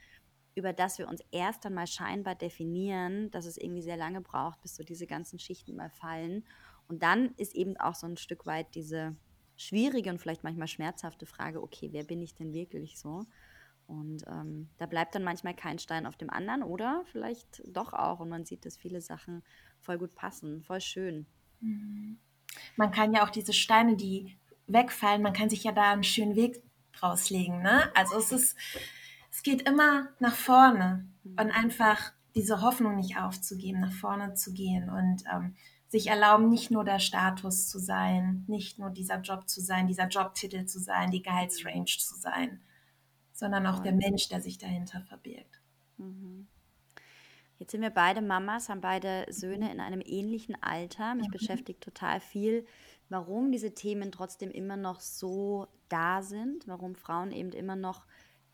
über das wir uns erst einmal scheinbar definieren, dass es irgendwie sehr lange braucht, bis so diese ganzen Schichten mal fallen. Und dann ist eben auch so ein Stück weit diese schwierige und vielleicht manchmal schmerzhafte Frage, okay, wer bin ich denn wirklich so? Und ähm, da bleibt dann manchmal kein Stein auf dem anderen oder vielleicht doch auch und man sieht, dass viele Sachen voll gut passen, voll schön. Mhm. Man kann ja auch diese Steine, die wegfallen, man kann sich ja da einen schönen Weg draus legen. Ne? Also es ist, es geht immer nach vorne mhm. und einfach diese Hoffnung nicht aufzugeben, nach vorne zu gehen und ähm, sich erlauben, nicht nur der Status zu sein, nicht nur dieser Job zu sein, dieser Jobtitel zu sein, die Gehaltsrange zu sein, sondern auch der Mensch, der sich dahinter verbirgt. Mhm. Jetzt sind wir beide Mamas, haben beide Söhne in einem ähnlichen Alter. Mich mhm. beschäftigt total viel, warum diese Themen trotzdem immer noch so da sind, warum Frauen eben immer noch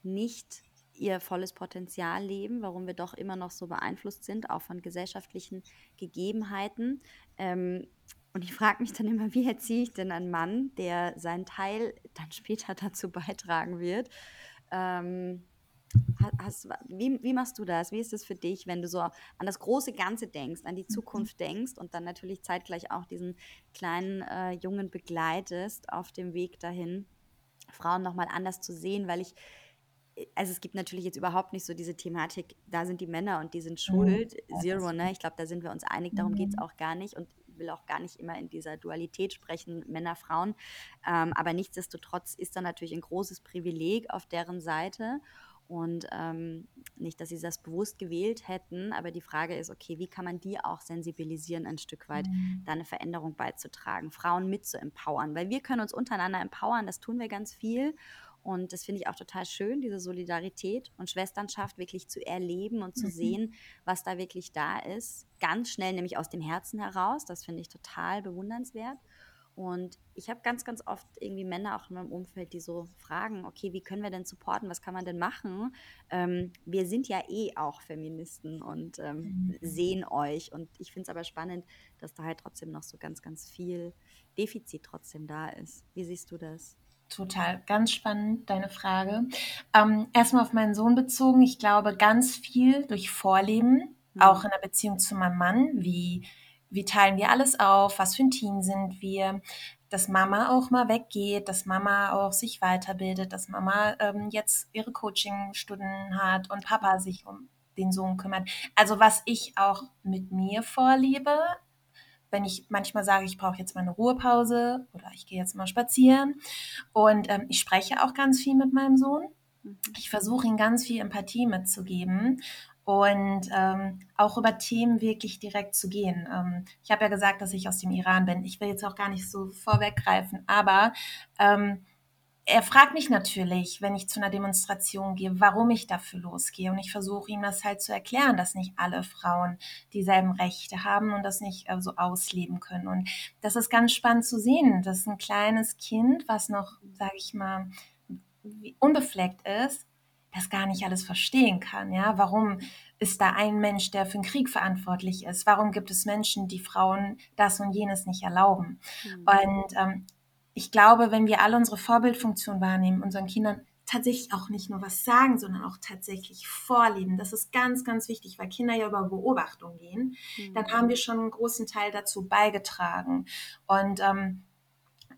nicht ihr volles Potenzial leben, warum wir doch immer noch so beeinflusst sind, auch von gesellschaftlichen Gegebenheiten. Ähm, und ich frage mich dann immer, wie erziehe ich denn einen Mann, der seinen Teil dann später <laughs> dazu beitragen wird? Ähm, hast, wie, wie machst du das? Wie ist es für dich, wenn du so an das große Ganze denkst, an die mhm. Zukunft denkst und dann natürlich zeitgleich auch diesen kleinen äh, Jungen begleitest auf dem Weg dahin, Frauen nochmal anders zu sehen, weil ich also es gibt natürlich jetzt überhaupt nicht so diese Thematik, da sind die Männer und die sind schuld, Mhm. Zero, ne? Ich glaube, da sind wir uns einig, darum geht es Mhm. auch gar nicht und ich will auch gar nicht immer in dieser Dualität sprechen, Männer, Frauen. Ähm, aber nichtsdestotrotz ist da natürlich ein großes Privileg auf deren Seite und ähm, nicht, dass sie das bewusst gewählt hätten, aber die Frage ist, okay, wie kann man die auch sensibilisieren, ein Stück weit Mhm. da eine Veränderung beizutragen, Frauen mit zu empowern, weil wir können uns untereinander empowern, das tun wir ganz viel und das finde ich auch total schön, diese Solidarität und Schwesternschaft wirklich zu erleben und zu Mhm. sehen, was da wirklich da ist. Ganz schnell, nämlich aus dem Herzen heraus. Das finde ich total bewundernswert. Und ich habe ganz, ganz oft irgendwie Männer auch in meinem Umfeld, die so fragen, okay, wie können wir denn supporten, was kann man denn machen? Ähm, wir sind ja eh auch Feministen und ähm, Mhm. sehen euch. Und ich finde es aber spannend, dass da halt trotzdem noch so ganz, ganz viel Defizit trotzdem da ist. Wie siehst du das? Total, ganz spannend, deine Frage. Ähm, erstmal auf meinen Sohn bezogen. Ich glaube, ganz viel durch Vorleben, auch Hm. in der Beziehung zu meinem Mann. Wie, wie teilen wir alles auf? Was für ein Team sind wir? Dass Mama auch mal weggeht, dass Mama auch sich weiterbildet, dass Mama ähm, jetzt ihre Coachingstunden hat und Papa sich um den Sohn kümmert. Also was ich auch mit mir vorlebe, wenn ich manchmal sage, ich brauche jetzt mal eine Ruhepause oder ich gehe jetzt mal spazieren. Und ähm, ich spreche auch ganz viel mit meinem Sohn. Mhm. Ich versuche ihm ganz viel Empathie mitzugeben und ähm, auch über Themen wirklich direkt zu gehen. Ähm, ich habe ja gesagt, dass ich aus dem Iran bin. Ich will jetzt auch gar nicht so vorweggreifen, aber ähm, er fragt mich natürlich, wenn ich zu einer Demonstration gehe, warum ich dafür losgehe. Und ich versuche ihm das halt zu erklären, dass nicht alle Frauen dieselben Rechte haben und das nicht äh, so ausleben können. Und das ist ganz spannend zu sehen, dass ein kleines Kind, was noch, sage ich mal, unbefleckt ist, das gar nicht alles verstehen kann. Ja, warum ist da ein Mensch, der für den Krieg verantwortlich ist? Warum gibt es Menschen, die Frauen das und jenes nicht erlauben? Hm. Und ähm, ich glaube, wenn wir alle unsere Vorbildfunktion wahrnehmen, unseren Kindern tatsächlich auch nicht nur was sagen, sondern auch tatsächlich vorleben, das ist ganz, ganz wichtig, weil Kinder ja über Beobachtung gehen, dann Hm. haben wir schon einen großen Teil dazu beigetragen. Und ähm,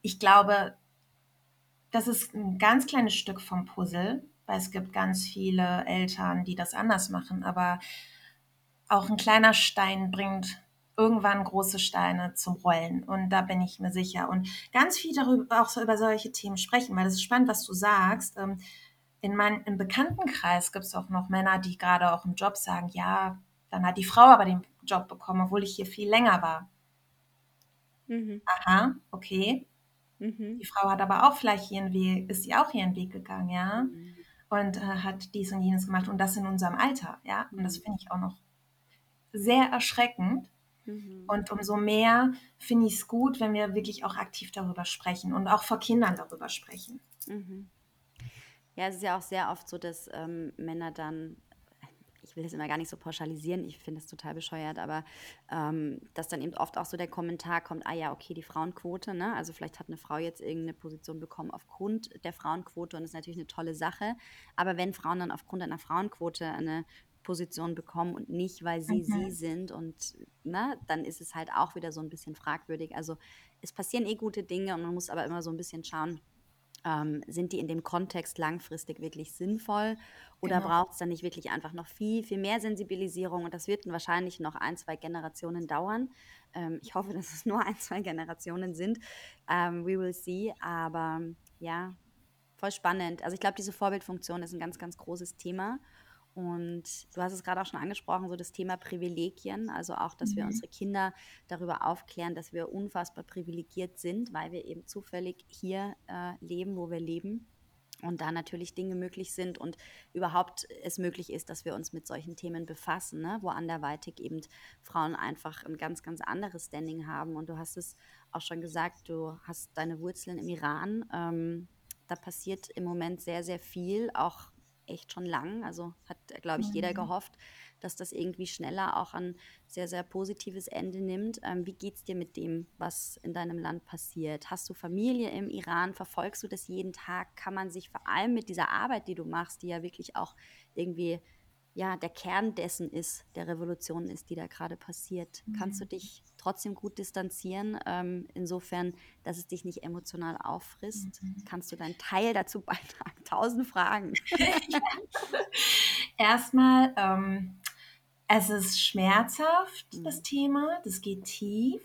ich glaube, das ist ein ganz kleines Stück vom Puzzle, weil es gibt ganz viele Eltern, die das anders machen, aber auch ein kleiner Stein bringt irgendwann große Steine zum Rollen und da bin ich mir sicher und ganz viel darüber auch so über solche Themen sprechen, weil das ist spannend, was du sagst. Ähm, in meinem im Bekanntenkreis gibt es auch noch Männer, die gerade auch im Job sagen, ja, dann hat die Frau aber den Job bekommen, obwohl ich hier viel länger war. Mhm. Aha, okay. Mhm. Die Frau hat aber auch vielleicht ihren Weg, ist sie auch ihren Weg gegangen, ja, Mhm. und äh, hat dies und jenes gemacht und das in unserem Alter, ja, und das Mhm. finde ich auch noch sehr erschreckend. Mhm. Und umso mehr finde ich es gut, wenn wir wirklich auch aktiv darüber sprechen und auch vor Kindern darüber sprechen. Mhm. Ja, es ist ja auch sehr oft so, dass ähm, Männer dann, ich will das immer gar nicht so pauschalisieren, ich finde das total bescheuert, aber ähm, dass dann eben oft auch so der Kommentar kommt, ah ja, okay, die Frauenquote, ne? Also vielleicht hat eine Frau jetzt irgendeine Position bekommen aufgrund der Frauenquote und das ist natürlich eine tolle Sache. Aber wenn Frauen dann aufgrund einer Frauenquote eine Position bekommen und nicht, weil sie sie Mhm. sind und ne, dann ist es halt auch wieder so ein bisschen fragwürdig. Also es passieren eh gute Dinge und man muss aber immer so ein bisschen schauen, ähm, sind die in dem Kontext langfristig wirklich sinnvoll oder Genau. braucht es dann nicht wirklich einfach noch viel, viel mehr Sensibilisierung? Und das wird wahrscheinlich noch ein, zwei Generationen dauern. Ähm, ich hoffe, <laughs> dass es nur ein, zwei Generationen sind. Ähm, we will see. Aber ja, voll spannend. Also ich glaube, diese Vorbildfunktion ist ein ganz, ganz großes Thema. Und du hast es gerade auch schon angesprochen, so das Thema Privilegien, also auch, dass wir Mhm. unsere Kinder darüber aufklären, dass wir unfassbar privilegiert sind, weil wir eben zufällig hier äh, leben, wo wir leben und da natürlich Dinge möglich sind und überhaupt es möglich ist, dass wir uns mit solchen Themen befassen, ne? wo anderweitig eben Frauen einfach ein ganz, ganz anderes Standing haben. Und du hast es auch schon gesagt, du hast deine Wurzeln im Iran. Ähm, da passiert im Moment sehr, sehr viel, auch echt schon lang. Also hat, glaube ich, jeder Mhm. gehofft, dass das irgendwie schneller auch ein sehr, sehr positives Ende nimmt. Ähm, wie geht es dir mit dem, was in deinem Land passiert? Hast du Familie im Iran? Verfolgst du das jeden Tag? Kann man sich vor allem mit dieser Arbeit, die du machst, die ja wirklich auch irgendwie ja der Kern dessen ist, der Revolution ist, die da gerade passiert. Mhm. Kannst du dich trotzdem gut distanzieren, ähm, insofern, dass es dich nicht emotional auffrisst? Mhm. Kannst du deinen Teil dazu <laughs> beitragen? Tausend Fragen. <laughs> Erstmal, ähm, es ist schmerzhaft, mhm. das Thema, das geht tief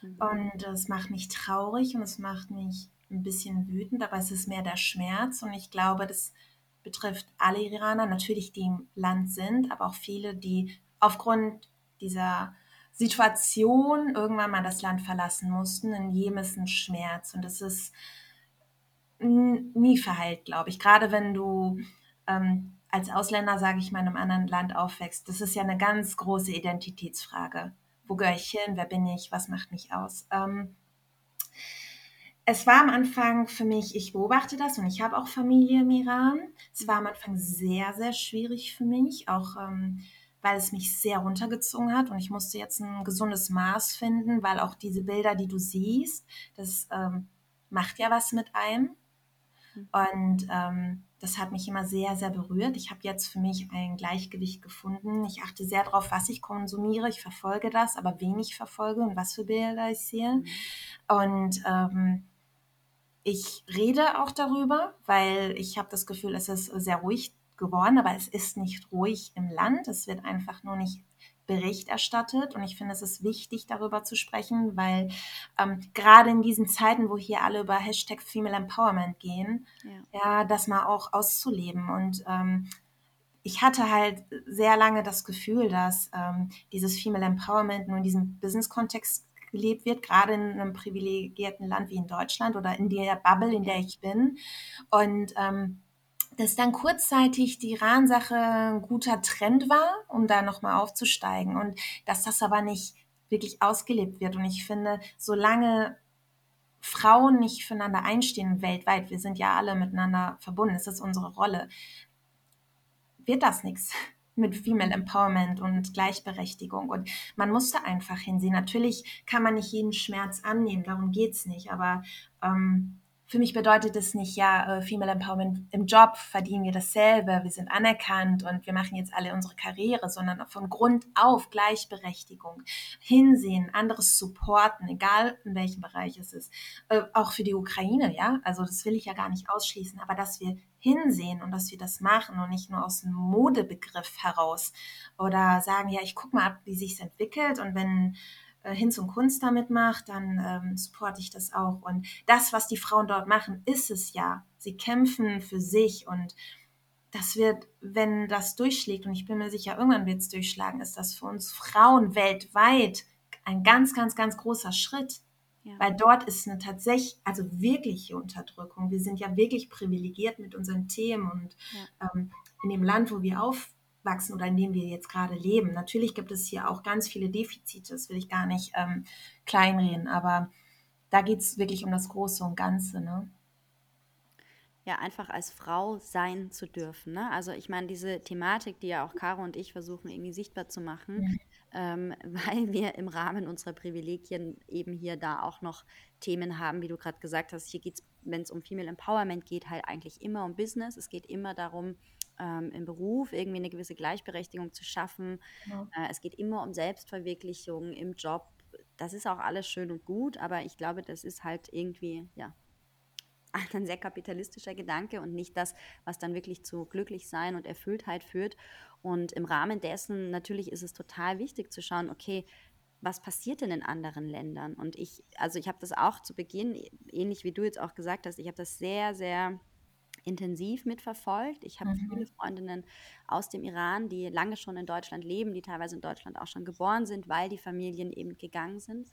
mhm. und es macht mich traurig und es macht mich ein bisschen wütend, aber es ist mehr der Schmerz und ich glaube, das betrifft alle Iraner, natürlich die im Land sind, aber auch viele, die aufgrund dieser Situation irgendwann mal das Land verlassen mussten. In ein Schmerz und es ist nie verheilt, glaube ich. Gerade wenn du ähm, als Ausländer, sage ich mal, in einem anderen Land aufwächst, das ist ja eine ganz große Identitätsfrage. Wo gehöre ich hin? Wer bin ich? Was macht mich aus? Ähm, es war am Anfang für mich, ich beobachte das und ich habe auch Familie im Iran. Es war am Anfang sehr, sehr schwierig für mich, auch ähm, weil es mich sehr runtergezogen hat und ich musste jetzt ein gesundes Maß finden, weil auch diese Bilder, die du siehst, das ähm, macht ja was mit einem. Mhm. Und ähm, das hat mich immer sehr, sehr berührt. Ich habe jetzt für mich ein Gleichgewicht gefunden. Ich achte sehr darauf, was ich konsumiere. Ich verfolge das, aber wen ich verfolge und was für Bilder ich sehe. Mhm. Und ähm, ich rede auch darüber, weil ich habe das Gefühl, es ist sehr ruhig geworden, aber es ist nicht ruhig im Land. Es wird einfach nur nicht Bericht erstattet. Und ich finde, es ist wichtig, darüber zu sprechen, weil ähm, gerade in diesen Zeiten, wo hier alle über Hashtag Female Empowerment gehen, ja, ja das mal auch auszuleben. Und ähm, ich hatte halt sehr lange das Gefühl, dass ähm, dieses Female Empowerment nur in diesem Business-Kontext gelebt wird, gerade in einem privilegierten Land wie in Deutschland oder in der Bubble, in der ich bin. Und ähm, dass dann kurzzeitig die Iran-Sache ein guter Trend war, um da nochmal aufzusteigen und dass das aber nicht wirklich ausgelebt wird. Und ich finde, solange Frauen nicht füreinander einstehen weltweit, wir sind ja alle miteinander verbunden, es ist unsere Rolle, wird das nichts <laughs> mit Female Empowerment und Gleichberechtigung. Und man musste einfach hinsehen. Natürlich kann man nicht jeden Schmerz annehmen, darum geht es nicht. Aber ähm, für mich bedeutet es nicht, ja, äh, Female Empowerment im Job verdienen wir dasselbe, wir sind anerkannt und wir machen jetzt alle unsere Karriere, sondern von Grund auf Gleichberechtigung, hinsehen, anderes supporten, egal in welchem Bereich es ist. Äh, auch für die Ukraine, ja, also das will ich ja gar nicht ausschließen, aber dass wir hinsehen und dass wir das machen und nicht nur aus einem Modebegriff heraus oder sagen, ja, ich gucke mal ab, wie sich es entwickelt und wenn äh, Hinz und Kunst damit macht, dann ähm, supporte ich das auch. Und das, was die Frauen dort machen, ist es ja. Sie kämpfen für sich und das wird, wenn das durchschlägt, und ich bin mir sicher, irgendwann wird es durchschlagen, ist das für uns Frauen weltweit ein ganz, ganz, ganz großer Schritt. Ja. Weil dort ist eine tatsächlich, also wirkliche Unterdrückung. Wir sind ja wirklich privilegiert mit unseren Themen und ja. ähm, in dem Land, wo wir auf, wachsen oder in dem wir jetzt gerade leben. Natürlich gibt es hier auch ganz viele Defizite, das will ich gar nicht ähm, kleinreden, aber da geht es wirklich um das Große und Ganze. Ne? Ja, einfach als Frau sein zu dürfen. Ne? Also ich meine, diese Thematik, die ja auch Caro und ich versuchen irgendwie sichtbar zu machen, mhm. ähm, <laughs> weil wir im Rahmen unserer Privilegien eben hier da auch noch Themen haben, wie du gerade gesagt hast. Hier geht es, wenn es um Female Empowerment geht, halt eigentlich immer um Business. Es geht immer darum, ähm, im Beruf irgendwie eine gewisse Gleichberechtigung zu schaffen. Ja. Äh, es geht immer um Selbstverwirklichung im Job. Das ist auch alles schön und gut, aber ich glaube, das ist halt irgendwie, ja, <laughs> ein sehr kapitalistischer Gedanke und nicht das, was dann wirklich zu Glücklichsein und Erfülltheit führt. Und im Rahmen dessen natürlich ist es total wichtig zu schauen, okay, was passiert denn in anderen Ländern? Und ich, also ich habe das auch zu Beginn, ähnlich wie du jetzt auch gesagt hast, ich habe das sehr, sehr intensiv mitverfolgt. Ich habe mhm. viele Freundinnen aus dem Iran, die lange schon in Deutschland leben, die teilweise in Deutschland auch schon geboren sind, weil die Familien eben gegangen sind.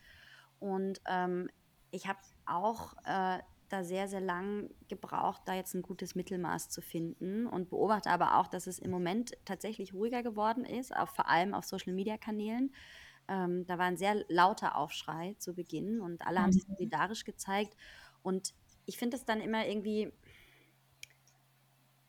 Und ähm, ich habe auch äh, da sehr, sehr lang gebraucht, da jetzt ein gutes Mittelmaß zu finden und beobachte aber auch, dass es im Moment tatsächlich ruhiger geworden ist, auch vor allem auf Social-Media-Kanälen. Ähm, da war ein sehr lauter Aufschrei zu Beginn und alle mhm. haben sich mhm. solidarisch gezeigt. Und ich finde es dann immer irgendwie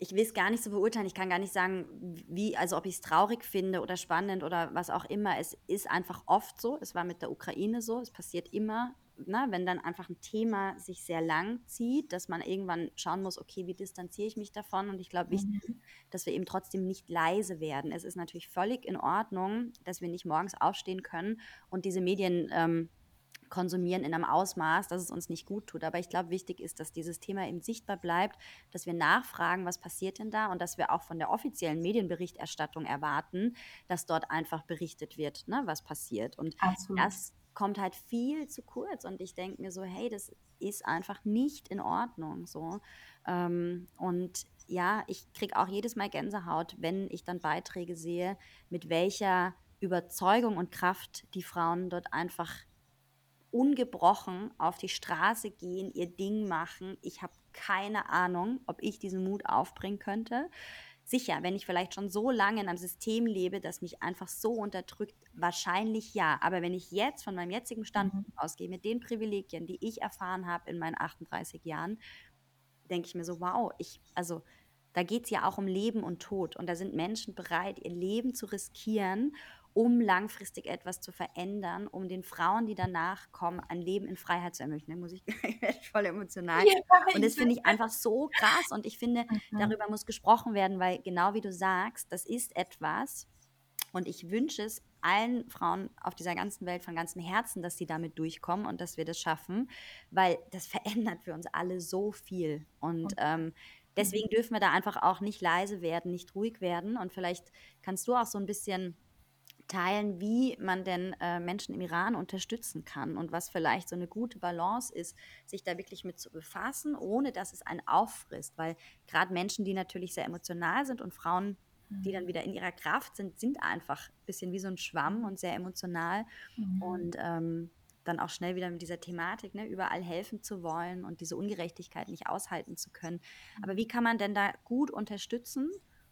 ich will es gar nicht so beurteilen. Ich kann gar nicht sagen, wie, also ob ich es traurig finde oder spannend oder was auch immer. Es ist einfach oft so. Es war mit der Ukraine so. Es passiert immer, ne, wenn dann einfach ein Thema sich sehr lang zieht, dass man irgendwann schauen muss, okay, wie distanziere ich mich davon? Und ich glaube, wichtig Mhm. ist, dass wir eben trotzdem nicht leise werden. Es ist natürlich völlig in Ordnung, dass wir nicht morgens aufstehen können und diese Medien ähm, konsumieren in einem Ausmaß, dass es uns nicht gut tut. Aber ich glaube, wichtig ist, dass dieses Thema eben sichtbar bleibt, dass wir nachfragen, was passiert denn da und dass wir auch von der offiziellen Medienberichterstattung erwarten, dass dort einfach berichtet wird, ne, was passiert. Und Absolut. das kommt halt viel zu kurz. Und ich denke mir so, hey, das ist einfach nicht in Ordnung. So. Ähm, und ja, ich kriege auch jedes Mal Gänsehaut, wenn ich dann Beiträge sehe, mit welcher Überzeugung und Kraft die Frauen dort einfach ungebrochen auf die Straße gehen, ihr Ding machen. Ich habe keine Ahnung, ob ich diesen Mut aufbringen könnte. Sicher, wenn ich vielleicht schon so lange in einem System lebe, das mich einfach so unterdrückt, wahrscheinlich ja. Aber wenn ich jetzt von meinem jetzigen Standpunkt Mhm. ausgehe, mit den Privilegien, die ich erfahren habe in meinen 38 Jahren, denke ich mir so, wow, ich, also da geht es ja auch um Leben und Tod. Und da sind Menschen bereit, ihr Leben zu riskieren, um langfristig etwas zu verändern, um den Frauen, die danach kommen, ein Leben in Freiheit zu ermöglichen. Da muss ich, <laughs> ich werde voll emotional. Ja, Und das finde ich einfach so krass. Und ich finde, Mhm. darüber muss gesprochen werden, weil genau wie du sagst, das ist etwas. Und ich wünsche es allen Frauen auf dieser ganzen Welt von ganzem Herzen, dass sie damit durchkommen und dass wir das schaffen, weil das <laughs> verändert für uns alle so viel. Und ähm, deswegen dürfen wir da einfach auch nicht leise werden, nicht ruhig werden. Und vielleicht kannst du auch so ein bisschen teilen, wie man denn äh, Menschen im Iran unterstützen kann und was vielleicht so eine gute Balance ist, sich da wirklich mit zu befassen, ohne dass es einen auffrisst. Weil gerade Menschen, die natürlich sehr emotional sind und Frauen, die dann wieder in ihrer Kraft sind, sind einfach ein bisschen wie so ein Schwamm und sehr emotional Mhm. und ähm, dann auch schnell wieder mit dieser Thematik, ne, überall helfen zu wollen und diese Ungerechtigkeit nicht aushalten zu können. Aber wie kann man denn da gut unterstützen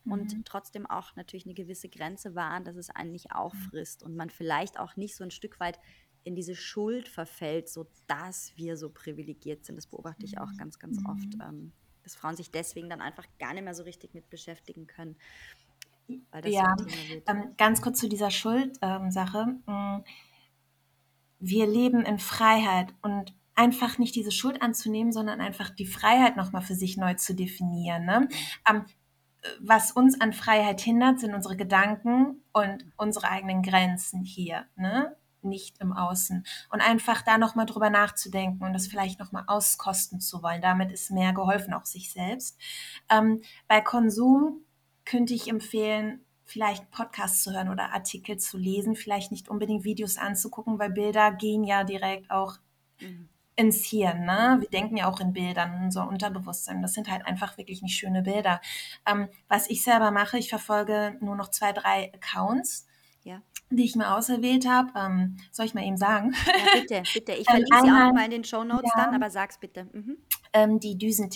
und Mhm. trotzdem auch natürlich eine gewisse Grenze wahren, dass es einen nicht auffrisst und man vielleicht auch nicht so ein Stück weit in diese Schuld verfällt, so dass wir so privilegiert sind. Das beobachte ich auch ganz, ganz oft, Mhm. ähm, dass Frauen sich deswegen dann einfach gar nicht mehr so richtig mit beschäftigen können, Ja, so ähm, ganz kurz zu dieser Schuldsache. Ähm, wir leben in Freiheit und einfach nicht diese Schuld anzunehmen, sondern einfach die Freiheit nochmal für sich neu zu definieren. Ne? Ähm, was uns an Freiheit hindert, sind unsere Gedanken und unsere eigenen Grenzen hier, ne? nicht im Außen. Und einfach da nochmal drüber nachzudenken und das vielleicht nochmal auskosten zu wollen. Damit ist mehr geholfen, auch sich selbst. Ähm, bei Konsum könnte ich empfehlen, vielleicht Podcasts zu hören oder Artikel zu lesen, vielleicht nicht unbedingt Videos anzugucken, weil Bilder gehen ja direkt auch Mhm. Ins Hirn. Ne? Wir denken ja auch in Bildern, unser Unterbewusstsein. Das sind halt einfach wirklich nicht schöne Bilder. Ähm, was ich selber mache, ich verfolge nur noch zwei, drei Accounts, Ja. die ich mir auserwählt habe. Ähm, soll ich mal eben sagen? Ja, bitte, <laughs> bitte. Ich Ähm, verlinke sie auch nochmal in den Show Notes ja. dann, aber sag's bitte. Mhm. ähm, die Düsen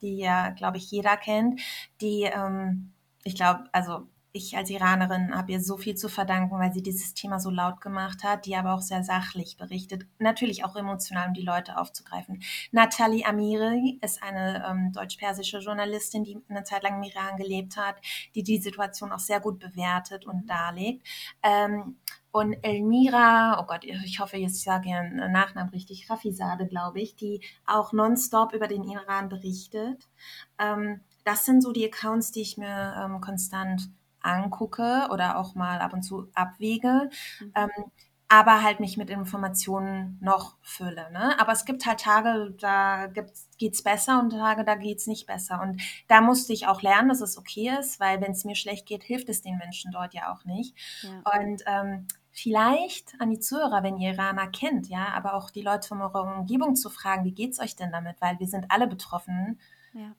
die ja, glaube ich, jeder kennt, die, ähm, ich glaube, also ich als Iranerin habe ihr so viel zu verdanken, weil sie dieses Thema so laut gemacht hat, die aber auch sehr sachlich berichtet, natürlich auch emotional, um die Leute aufzugreifen. Nathalie Amiri ist eine ähm, deutsch-persische Journalistin, die eine Zeit lang im Iran gelebt hat, die die Situation auch sehr gut bewertet und darlegt. Ähm, und Elmira, oh Gott, ich hoffe, jetzt sage ihren Nachnamen richtig, Rafizade, glaube ich, die auch nonstop über den Iran berichtet. Ähm, das sind so die Accounts, die ich mir ähm, konstant angucke oder auch mal ab und zu abwäge. Mhm. Ähm, aber halt mich mit Informationen noch fülle. Ne? Aber es gibt halt Tage, da geht es besser und Tage, da geht es nicht besser. Und da musste ich auch lernen, dass es okay ist, weil wenn es mir schlecht geht, hilft es den Menschen dort ja auch nicht. Ja. Und ähm, vielleicht an die Zuhörer, wenn ihr Iraner kennt, ja, aber auch die Leute von eurer Umgebung zu fragen, wie geht's euch denn damit? Weil wir sind alle betroffen, Ja.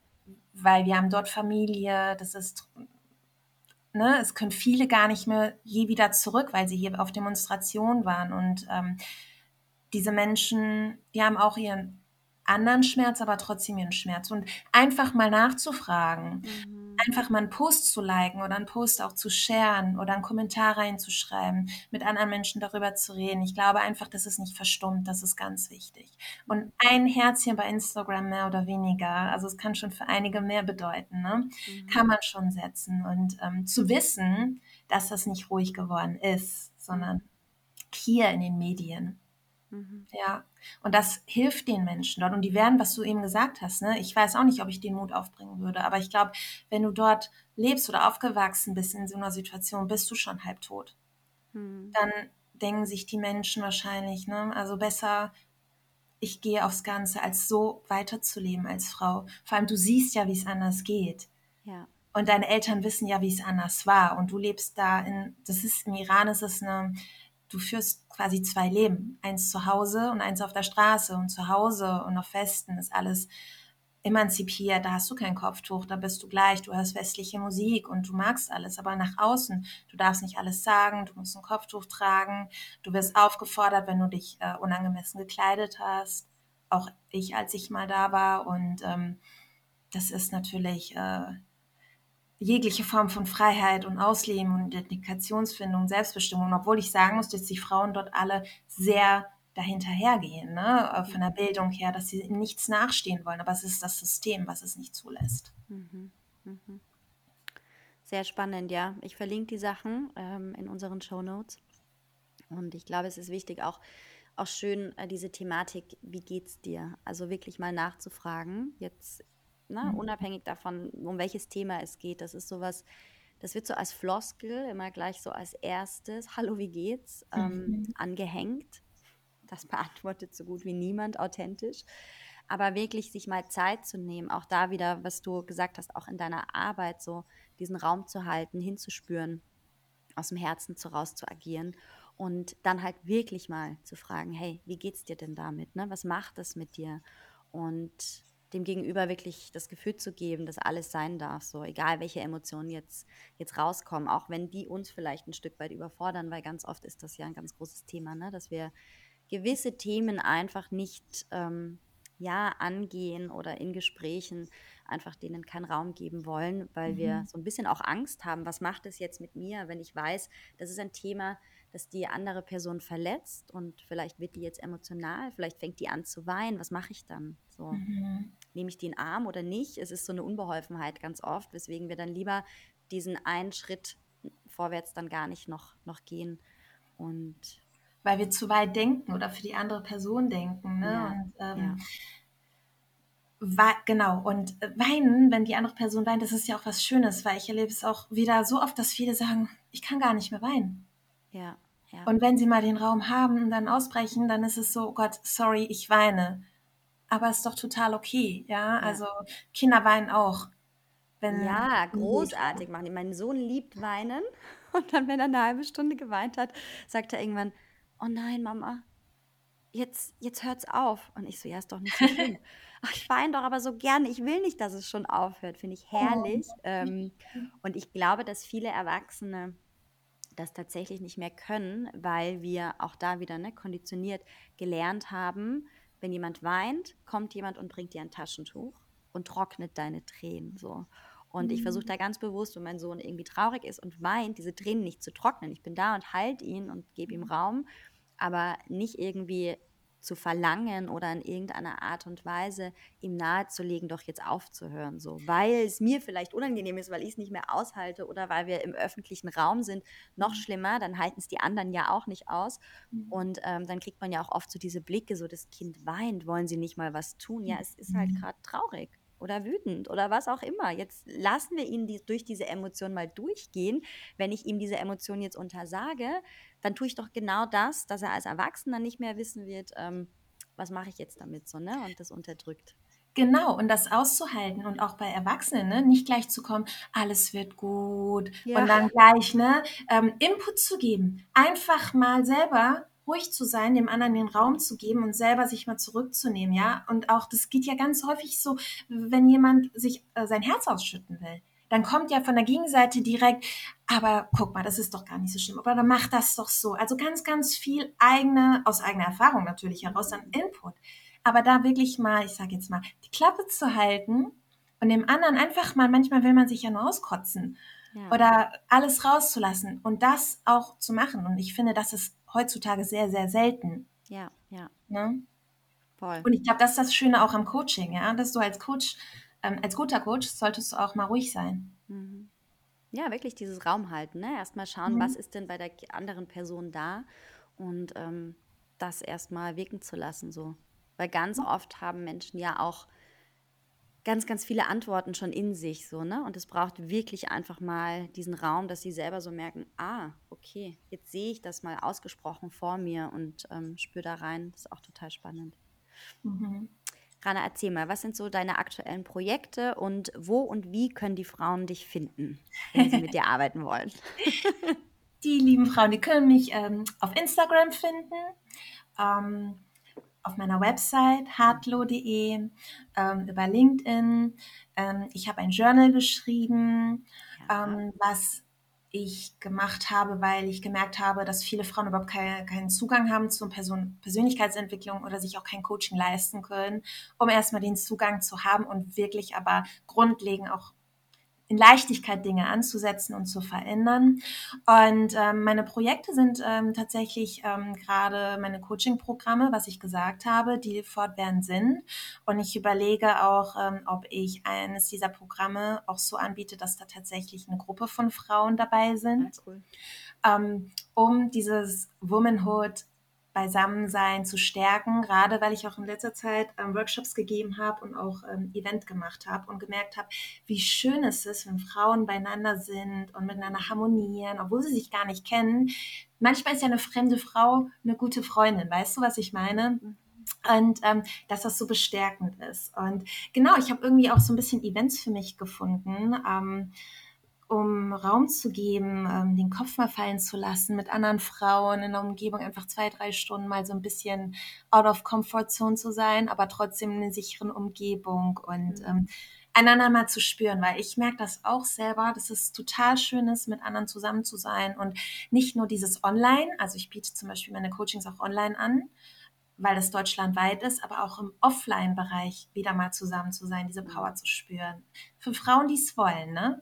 weil wir haben dort Familie, das ist, ne, es können viele gar nicht mehr je wieder zurück, weil sie hier auf Demonstrationen waren. Und ähm, diese Menschen, die haben auch ihren anderen Schmerz, aber trotzdem ihren Schmerz. Und einfach mal nachzufragen, Mhm. Einfach mal einen Post zu liken oder einen Post auch zu sharen oder einen Kommentar reinzuschreiben, mit anderen Menschen darüber zu reden. Ich glaube einfach, dass es nicht verstummt, das ist ganz wichtig. Und ein Herzchen bei Instagram mehr oder weniger, also es kann schon für einige mehr bedeuten, ne? Mhm. kann man schon setzen. Und ähm, zu wissen, dass das nicht ruhig geworden ist, sondern hier in den Medien. Mhm. Ja, Und das hilft den Menschen dort. Und die werden, was du eben gesagt hast, ne? ich weiß auch nicht, ob ich den Mut aufbringen würde, aber ich glaube, wenn du dort lebst oder aufgewachsen bist in so einer Situation, bist du schon halb tot. Hm. Dann denken sich die Menschen wahrscheinlich, ne? also besser, ich gehe aufs Ganze, als so weiterzuleben als Frau. Vor allem, du siehst ja, wie es anders geht. Ja. Und deine Eltern wissen ja, wie es anders war. Und du lebst da in, das ist, im Iran ist es eine, du führst quasi zwei Leben. Eins zu Hause und eins auf der Straße. Und zu Hause und auf Festen ist alles emanzipiert, da hast du kein Kopftuch, da bist du gleich, du hörst westliche Musik und du magst alles, aber nach außen, du darfst nicht alles sagen, du musst ein Kopftuch tragen, du wirst aufgefordert, wenn du dich äh, unangemessen gekleidet hast, auch ich, als ich mal da war. Und ähm, das ist natürlich äh, jegliche Form von Freiheit und Ausleben und Identifikationsfindung, Selbstbestimmung, obwohl ich sagen muss, dass die Frauen dort alle sehr dahinterhergehen, ne? Äh, von der Bildung her, dass sie nichts nachstehen wollen. Aber es ist das System, was es nicht zulässt. Mhm. Mhm. Sehr spannend, ja. Ich verlinke die Sachen ähm, in unseren Show Notes. Und ich glaube, es ist wichtig, auch, auch schön äh, diese Thematik, wie geht's dir? Also wirklich mal nachzufragen. Jetzt ne, mhm. unabhängig davon, um welches Thema es geht. Das ist sowas, das wird so als Floskel immer gleich so als erstes, hallo, wie geht's, ähm, mhm. angehängt. Das beantwortet so gut wie niemand authentisch. Aber wirklich sich mal Zeit zu nehmen, auch da wieder, was du gesagt hast, auch in deiner Arbeit so diesen Raum zu halten, hinzuspüren, aus dem Herzen zu raus zu agieren und dann halt wirklich mal zu fragen, hey, wie geht's dir denn damit? Ne? Was macht das mit dir? Und dem Gegenüber wirklich das Gefühl zu geben, dass alles sein darf, so egal welche Emotionen jetzt, jetzt rauskommen, auch wenn die uns vielleicht ein Stück weit überfordern, weil ganz oft ist das ja ein ganz großes Thema, ne? dass wir gewisse Themen einfach nicht ähm, ja, angehen oder in Gesprächen einfach denen keinen Raum geben wollen, weil mhm. wir so ein bisschen auch Angst haben, was macht es jetzt mit mir, wenn ich weiß, das ist ein Thema, das die andere Person verletzt und vielleicht wird die jetzt emotional, vielleicht fängt die an zu weinen, was mache ich dann? So, mhm. Nehme ich die in den Arm oder nicht? Es ist so eine Unbeholfenheit ganz oft, weswegen wir dann lieber diesen einen Schritt vorwärts dann gar nicht noch, noch gehen. Und weil wir zu weit denken oder für die andere Person denken. Ne? Ja, und, ähm, ja. genau, und weinen, wenn die andere Person weint, das ist ja auch was Schönes, weil ich erlebe es auch wieder so oft, dass viele sagen, ich kann gar nicht mehr weinen. Ja, ja. Und wenn sie mal den Raum haben und dann ausbrechen, dann ist es so, oh Gott, sorry, ich weine. Aber es ist doch total okay, ja. Also Kinder weinen auch. Wenn ja, großartig machen. Mein Sohn liebt weinen. <laughs> Und dann, wenn er eine halbe Stunde geweint hat, sagt er irgendwann, oh nein, Mama, jetzt, jetzt hört's auf. Und ich so, ja, ist doch nicht so <laughs> schlimm. Ach, ich weine doch aber so gerne. Ich will nicht, dass es schon aufhört. Finde ich herrlich. Oh. Ähm, und ich glaube, dass viele Erwachsene das tatsächlich nicht mehr können, weil wir auch da wieder ne, konditioniert gelernt haben, wenn jemand weint, kommt jemand und bringt dir ein Taschentuch und trocknet deine Tränen so. Und mhm. ich versuche da ganz bewusst, wenn mein Sohn irgendwie traurig ist und weint, diese Tränen nicht zu trocknen. Ich bin da und halte ihn und gebe ihm mhm. Raum aber nicht irgendwie zu verlangen oder in irgendeiner Art und Weise ihm nahezulegen, doch jetzt aufzuhören, so, weil es mir vielleicht unangenehm ist, weil ich es nicht mehr aushalte oder weil wir im öffentlichen Raum sind. Noch mhm. schlimmer, dann halten es die anderen ja auch nicht aus mhm. und ähm, dann kriegt man ja auch oft so diese Blicke, so das Kind weint, wollen sie nicht mal was tun? Ja, es ist halt mhm. gerade traurig oder wütend oder was auch immer. Jetzt lassen wir ihn die, durch diese Emotion mal durchgehen. Wenn ich ihm diese Emotion jetzt untersage, dann tue ich doch genau das, dass er als Erwachsener nicht mehr wissen wird, ähm, was mache ich jetzt damit so, ne? Und das unterdrückt. Genau, und das auszuhalten und auch bei Erwachsenen, ne, nicht gleich zu kommen, alles wird gut ja. und dann gleich ne, ähm, Input zu geben. Einfach mal selber ruhig zu sein, dem anderen den Raum zu geben und selber sich mal zurückzunehmen, ja. Und auch, das geht ja ganz häufig so, wenn jemand sich äh, sein Herz ausschütten will dann kommt ja von der Gegenseite direkt, aber guck mal, das ist doch gar nicht so schlimm, aber dann mach das doch so. Also ganz, ganz viel eigene, aus eigener Erfahrung natürlich heraus, dann Input. Aber da wirklich mal, ich sage jetzt mal, die Klappe zu halten und dem anderen einfach mal, manchmal will man sich ja nur auskotzen ja. oder alles rauszulassen und das auch zu machen. Und ich finde, das ist heutzutage sehr, sehr selten. Ja, ja. Ne? Voll. Und ich glaube, das ist das Schöne auch am Coaching, ja, dass du als Coach ähm, als guter Coach solltest du auch mal ruhig sein. Mhm. Ja, wirklich dieses Raum halten. Ne? Erstmal schauen, mhm. was ist denn bei der anderen Person da und ähm, das erstmal wirken zu lassen, so. Weil ganz oft haben Menschen ja auch ganz, ganz viele Antworten schon in sich, so, ne? Und es braucht wirklich einfach mal diesen Raum, dass sie selber so merken, ah, okay, jetzt sehe ich das mal ausgesprochen vor mir und ähm, spüre da rein. Das ist auch total spannend. Mhm. Rana, erzähl mal, was sind so deine aktuellen Projekte und wo und wie können die Frauen dich finden, wenn sie mit dir <laughs> arbeiten wollen? Die lieben Frauen, die können mich ähm, auf Instagram finden. Ähm, auf meiner Website hartlo.de, ähm, über LinkedIn. Ähm, ich habe ein Journal geschrieben, ja. ähm, was ich gemacht habe, weil ich gemerkt habe, dass viele Frauen überhaupt keine, keinen Zugang haben zur Person, Persönlichkeitsentwicklung oder sich auch kein Coaching leisten können, um erstmal den Zugang zu haben und wirklich aber grundlegend auch in Leichtigkeit Dinge anzusetzen und zu verändern. Und ähm, meine Projekte sind ähm, tatsächlich ähm, gerade meine Coaching-Programme, was ich gesagt habe, die fortwährend sind. Und ich überlege auch, ähm, ob ich eines dieser Programme auch so anbiete, dass da tatsächlich eine Gruppe von Frauen dabei sind. Ja, cool. Ähm, um dieses Womanhood Beisammensein zu stärken, gerade weil ich auch in letzter Zeit ähm, Workshops gegeben habe und auch ähm, Event gemacht habe und gemerkt habe, wie schön es ist, wenn Frauen beieinander sind und miteinander harmonieren, obwohl sie sich gar nicht kennen. Manchmal ist ja eine fremde Frau eine gute Freundin, weißt du, was ich meine? Und ähm, dass das so bestärkend ist. Und genau, ich habe irgendwie auch so ein bisschen Events für mich gefunden. Ähm, um Raum zu geben, ähm, den Kopf mal fallen zu lassen, mit anderen Frauen in der Umgebung einfach zwei, drei Stunden mal so ein bisschen out of comfort zone zu sein, aber trotzdem in einer sicheren Umgebung und mhm. ähm, einander mal zu spüren, weil ich merke das auch selber, dass es total schön ist, mit anderen zusammen zu sein und nicht nur dieses Online, also ich biete zum Beispiel meine Coachings auch online an, weil das deutschlandweit ist, aber auch im Offline-Bereich wieder mal zusammen zu sein, diese Power zu spüren. Für Frauen, die es wollen, ne?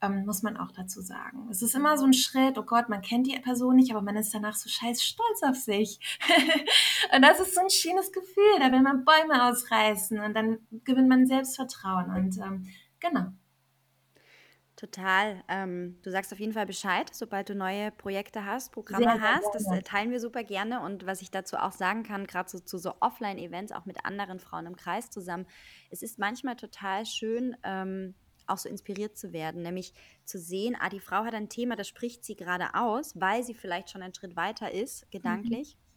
Ähm, muss man auch dazu sagen. Es ist immer so ein Schritt, oh Gott, man kennt die Person nicht, aber man ist danach so scheiß stolz auf sich. <laughs> und das ist so ein schönes Gefühl, da will man Bäume ausreißen und dann gewinnt man Selbstvertrauen und ähm, genau. Total. Ähm, du sagst auf jeden Fall Bescheid, sobald du neue Projekte hast, Programme sehr, hast. Sehr das äh, teilen wir super gerne. Und was ich dazu auch sagen kann, gerade so, zu so Offline-Events, auch mit anderen Frauen im Kreis zusammen, es ist manchmal total schön, ähm, auch so inspiriert zu werden, nämlich zu sehen, ah, die Frau hat ein Thema, das spricht sie gerade aus, weil sie vielleicht schon einen Schritt weiter ist, mhm. gedanklich. Mhm.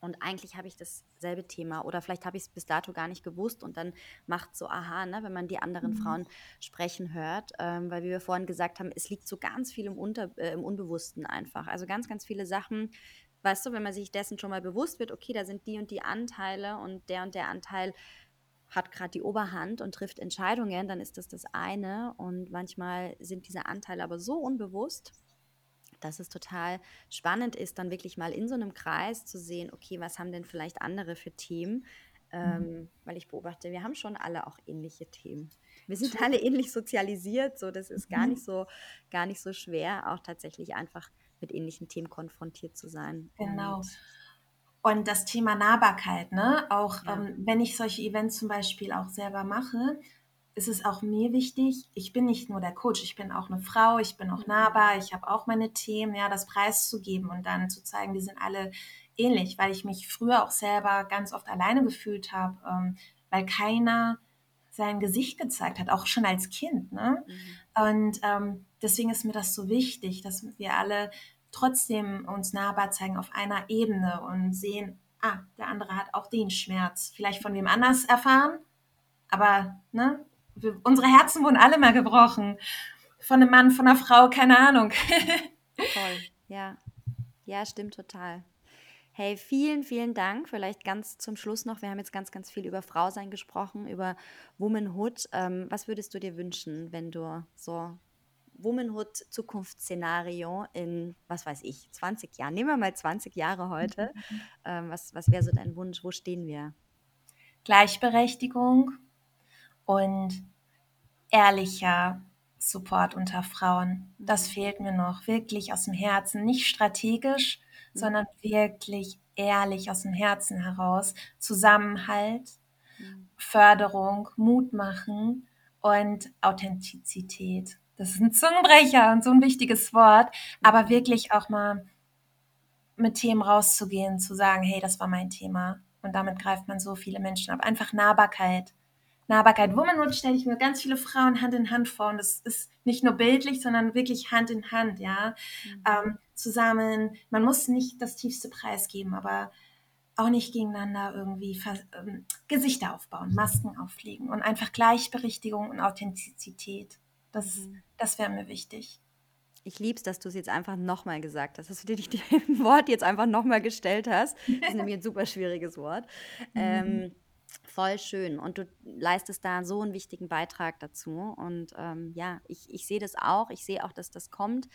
Und eigentlich habe ich dasselbe Thema oder vielleicht habe ich es bis dato gar nicht gewusst und dann macht so aha, ne, wenn man die anderen mhm. Frauen sprechen hört, ähm, weil wie wir vorhin gesagt haben, es liegt so ganz viel im, Unter, äh, im Unbewussten einfach. Also ganz, ganz viele Sachen, weißt du, wenn man sich dessen schon mal bewusst wird, okay, da sind die und die Anteile und der und der Anteil hat gerade die Oberhand und trifft Entscheidungen, dann ist das das eine. Und manchmal sind diese Anteile aber so unbewusst, dass es total spannend ist, dann wirklich mal in so einem Kreis zu sehen, okay, was haben denn vielleicht andere für Themen? Ähm, mhm. weil ich beobachte, wir haben schon alle auch ähnliche Themen. Wir sind alle ähnlich sozialisiert, so das ist gar mhm. nicht so, gar nicht so schwer, auch tatsächlich einfach mit ähnlichen Themen konfrontiert zu sein. Genau. Und und das Thema Nahbarkeit, ne? Auch ja. ähm, wenn ich solche Events zum Beispiel auch selber mache, ist es auch mir wichtig, ich bin nicht nur der Coach, ich bin auch eine Frau, ich bin auch mhm. nahbar, ich habe auch meine Themen, ja, das preiszugeben und dann zu zeigen, wir sind alle ähnlich, weil ich mich früher auch selber ganz oft alleine gefühlt habe, ähm, weil keiner sein Gesicht gezeigt hat, auch schon als Kind. Ne? Mhm. Und ähm, deswegen ist mir das so wichtig, dass wir alle trotzdem uns nahbar zeigen auf einer Ebene und sehen, ah, der andere hat auch den Schmerz, vielleicht von wem anders erfahren, aber ne, wir, unsere Herzen wurden alle mal gebrochen. Von einem Mann, von einer Frau, keine Ahnung. Toll, <laughs> ja. Ja, stimmt total. Hey, vielen, vielen Dank. Vielleicht ganz zum Schluss noch. Wir haben jetzt ganz, ganz viel über Frausein gesprochen, über Womanhood. Ähm, was würdest du dir wünschen, wenn du so Womanhood-Zukunftsszenario in, was weiß ich, 20 Jahren. Nehmen wir mal 20 Jahre heute. Mhm. Ähm, was was wäre so dein Wunsch? Wo stehen wir? Gleichberechtigung und ehrlicher Support unter Frauen. Das mhm. fehlt mir noch, wirklich aus dem Herzen. Nicht strategisch, mhm. sondern wirklich ehrlich aus dem Herzen heraus. Zusammenhalt, mhm. Förderung, Mut machen und Authentizität. Das ist ein Zungenbrecher und so ein wichtiges Wort, aber wirklich auch mal mit Themen rauszugehen, zu sagen, hey, das war mein Thema. Und damit greift man so viele Menschen ab. Einfach Nahbarkeit. Nahbarkeit. Womanhood stelle ich mir ganz viele Frauen Hand in Hand vor. Und das ist nicht nur bildlich, sondern wirklich Hand in Hand, ja. Mhm. Ähm, zusammen. Man muss nicht das tiefste Preis geben, aber auch nicht gegeneinander irgendwie ähm, Gesichter aufbauen, Masken auflegen und einfach Gleichberechtigung und Authentizität. Das, mhm. das wäre mir wichtig. Ich liebe es, dass du es jetzt einfach nochmal gesagt hast, dass du dir das <laughs> Wort jetzt einfach nochmal gestellt hast. Das ist nämlich ein super schwieriges Wort. <laughs> Mhm. Ähm, voll schön. Und du leistest da so einen wichtigen Beitrag dazu. Und ähm, ja, ich, ich sehe das auch. Ich sehe auch, dass das kommt.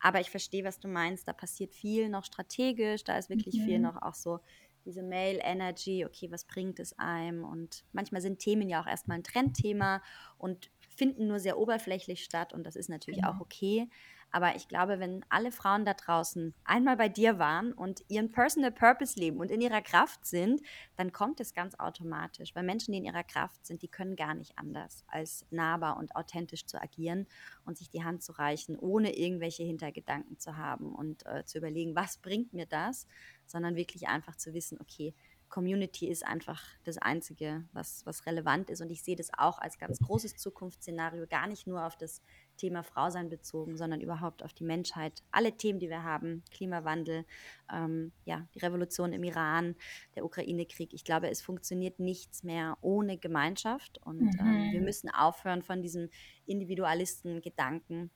Aber ich verstehe, was du meinst. Da passiert viel noch strategisch. Da ist wirklich mhm. viel noch auch so diese Male Energy. Okay, was bringt es einem? Und manchmal sind Themen ja auch erstmal ein Trendthema und finden nur sehr oberflächlich statt. Und das ist natürlich genau. auch okay. Aber ich glaube, wenn alle Frauen da draußen einmal bei dir waren und ihren Personal Purpose leben und in ihrer Kraft sind, dann kommt es ganz automatisch. Weil Menschen, die in ihrer Kraft sind, die können gar nicht anders, als nahbar und authentisch zu agieren und sich die Hand zu reichen, ohne irgendwelche Hintergedanken zu haben und äh, zu überlegen, was bringt mir das, sondern wirklich einfach zu wissen, okay, Community ist einfach das Einzige, was, was relevant ist. Und ich sehe das auch als ganz großes Zukunftsszenario, gar nicht nur auf das Thema Frausein bezogen, sondern überhaupt auf die Menschheit. Alle Themen, die wir haben, Klimawandel, ähm, ja, die Revolution im Iran, der Ukraine-Krieg. Ich glaube, es funktioniert nichts mehr ohne Gemeinschaft. Und mhm. ähm, wir mhm. müssen aufhören von diesem Individualisten-Gedanken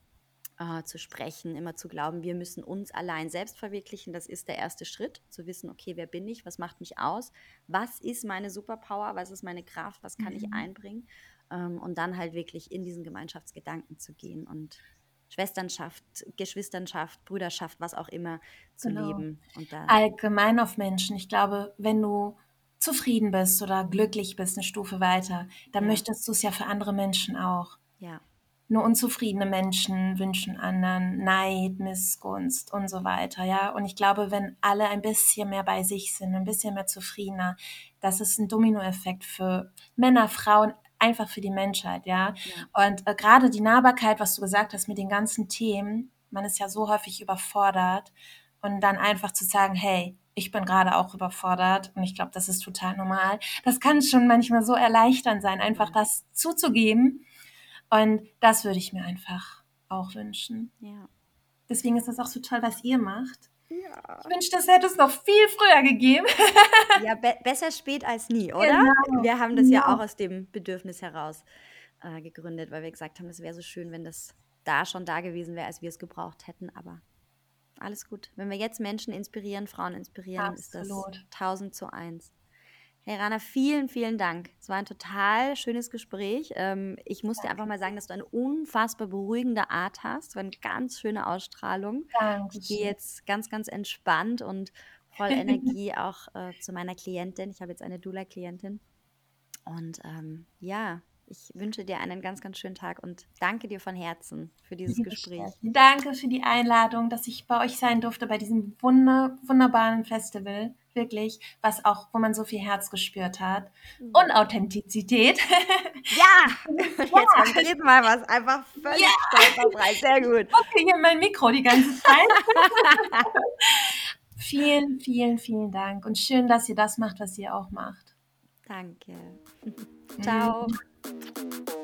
äh, zu sprechen, immer zu glauben, wir müssen uns allein selbst verwirklichen. Das ist der erste Schritt, zu wissen, okay, wer bin ich, was macht mich aus, was ist meine Superpower, was ist meine Kraft, was kann mhm. ich einbringen ähm, und dann halt wirklich in diesen Gemeinschaftsgedanken zu gehen und Schwesternschaft, Geschwisternschaft, Brüderschaft, was auch immer zu genau. leben. Allgemein auf Menschen. Ich glaube, wenn du zufrieden bist oder glücklich bist, eine Stufe weiter, dann ja. möchtest du es ja für andere Menschen auch. Ja. Nur unzufriedene Menschen wünschen anderen Neid, Missgunst und so weiter, ja. Und ich glaube, wenn alle ein bisschen mehr bei sich sind, ein bisschen mehr zufriedener, das ist ein Dominoeffekt für Männer, Frauen, einfach für die Menschheit, ja. ja. Und äh, gerade die Nahbarkeit, was du gesagt hast mit den ganzen Themen, man ist ja so häufig überfordert und dann einfach zu sagen, hey, ich bin gerade auch überfordert und ich glaube, das ist total normal. Das kann schon manchmal so erleichternd sein, einfach das zuzugeben und das würde ich mir einfach auch wünschen. Ja. Deswegen ist das auch so toll, was ihr macht. Ja. Ich wünschte, es hätte es noch viel früher gegeben. <laughs> ja, be besser spät als nie, oder? Genau. Wir haben das genau. ja auch aus dem Bedürfnis heraus äh, gegründet, weil wir gesagt haben, es wäre so schön, wenn das da schon da gewesen wäre, als wir es gebraucht hätten. Aber alles gut. Wenn wir jetzt Menschen inspirieren, Frauen inspirieren, Absolut. ist das 1000 zu 1. Hey Rana, vielen, vielen Dank. Es war ein total schönes Gespräch. Ähm, ich muss Danke. dir einfach mal sagen, dass du eine unfassbar beruhigende Art hast. War eine ganz schöne Ausstrahlung. Danke. Ich gehe jetzt ganz, ganz entspannt und voll Energie <laughs> auch äh, zu meiner Klientin. Ich habe jetzt eine Dula-Klientin. Und ähm, ja, ich wünsche dir einen ganz, ganz schönen Tag und danke dir von Herzen für dieses Liebe Gespräch. Danke für die Einladung, dass ich bei euch sein durfte, bei diesem wunder, wunderbaren Festival wirklich, was auch, wo man so viel Herz gespürt hat. Mhm. Und Authentizität. <laughs> Ja! <laughs> Jetzt beim dritten Mal war es einfach völlig ja. Sehr gut. Okay, hier mein Mikro die ganze Zeit. <laughs> vielen, vielen, vielen Dank. Und schön, dass ihr das macht, was ihr auch macht. Danke. Ciao. Thank you.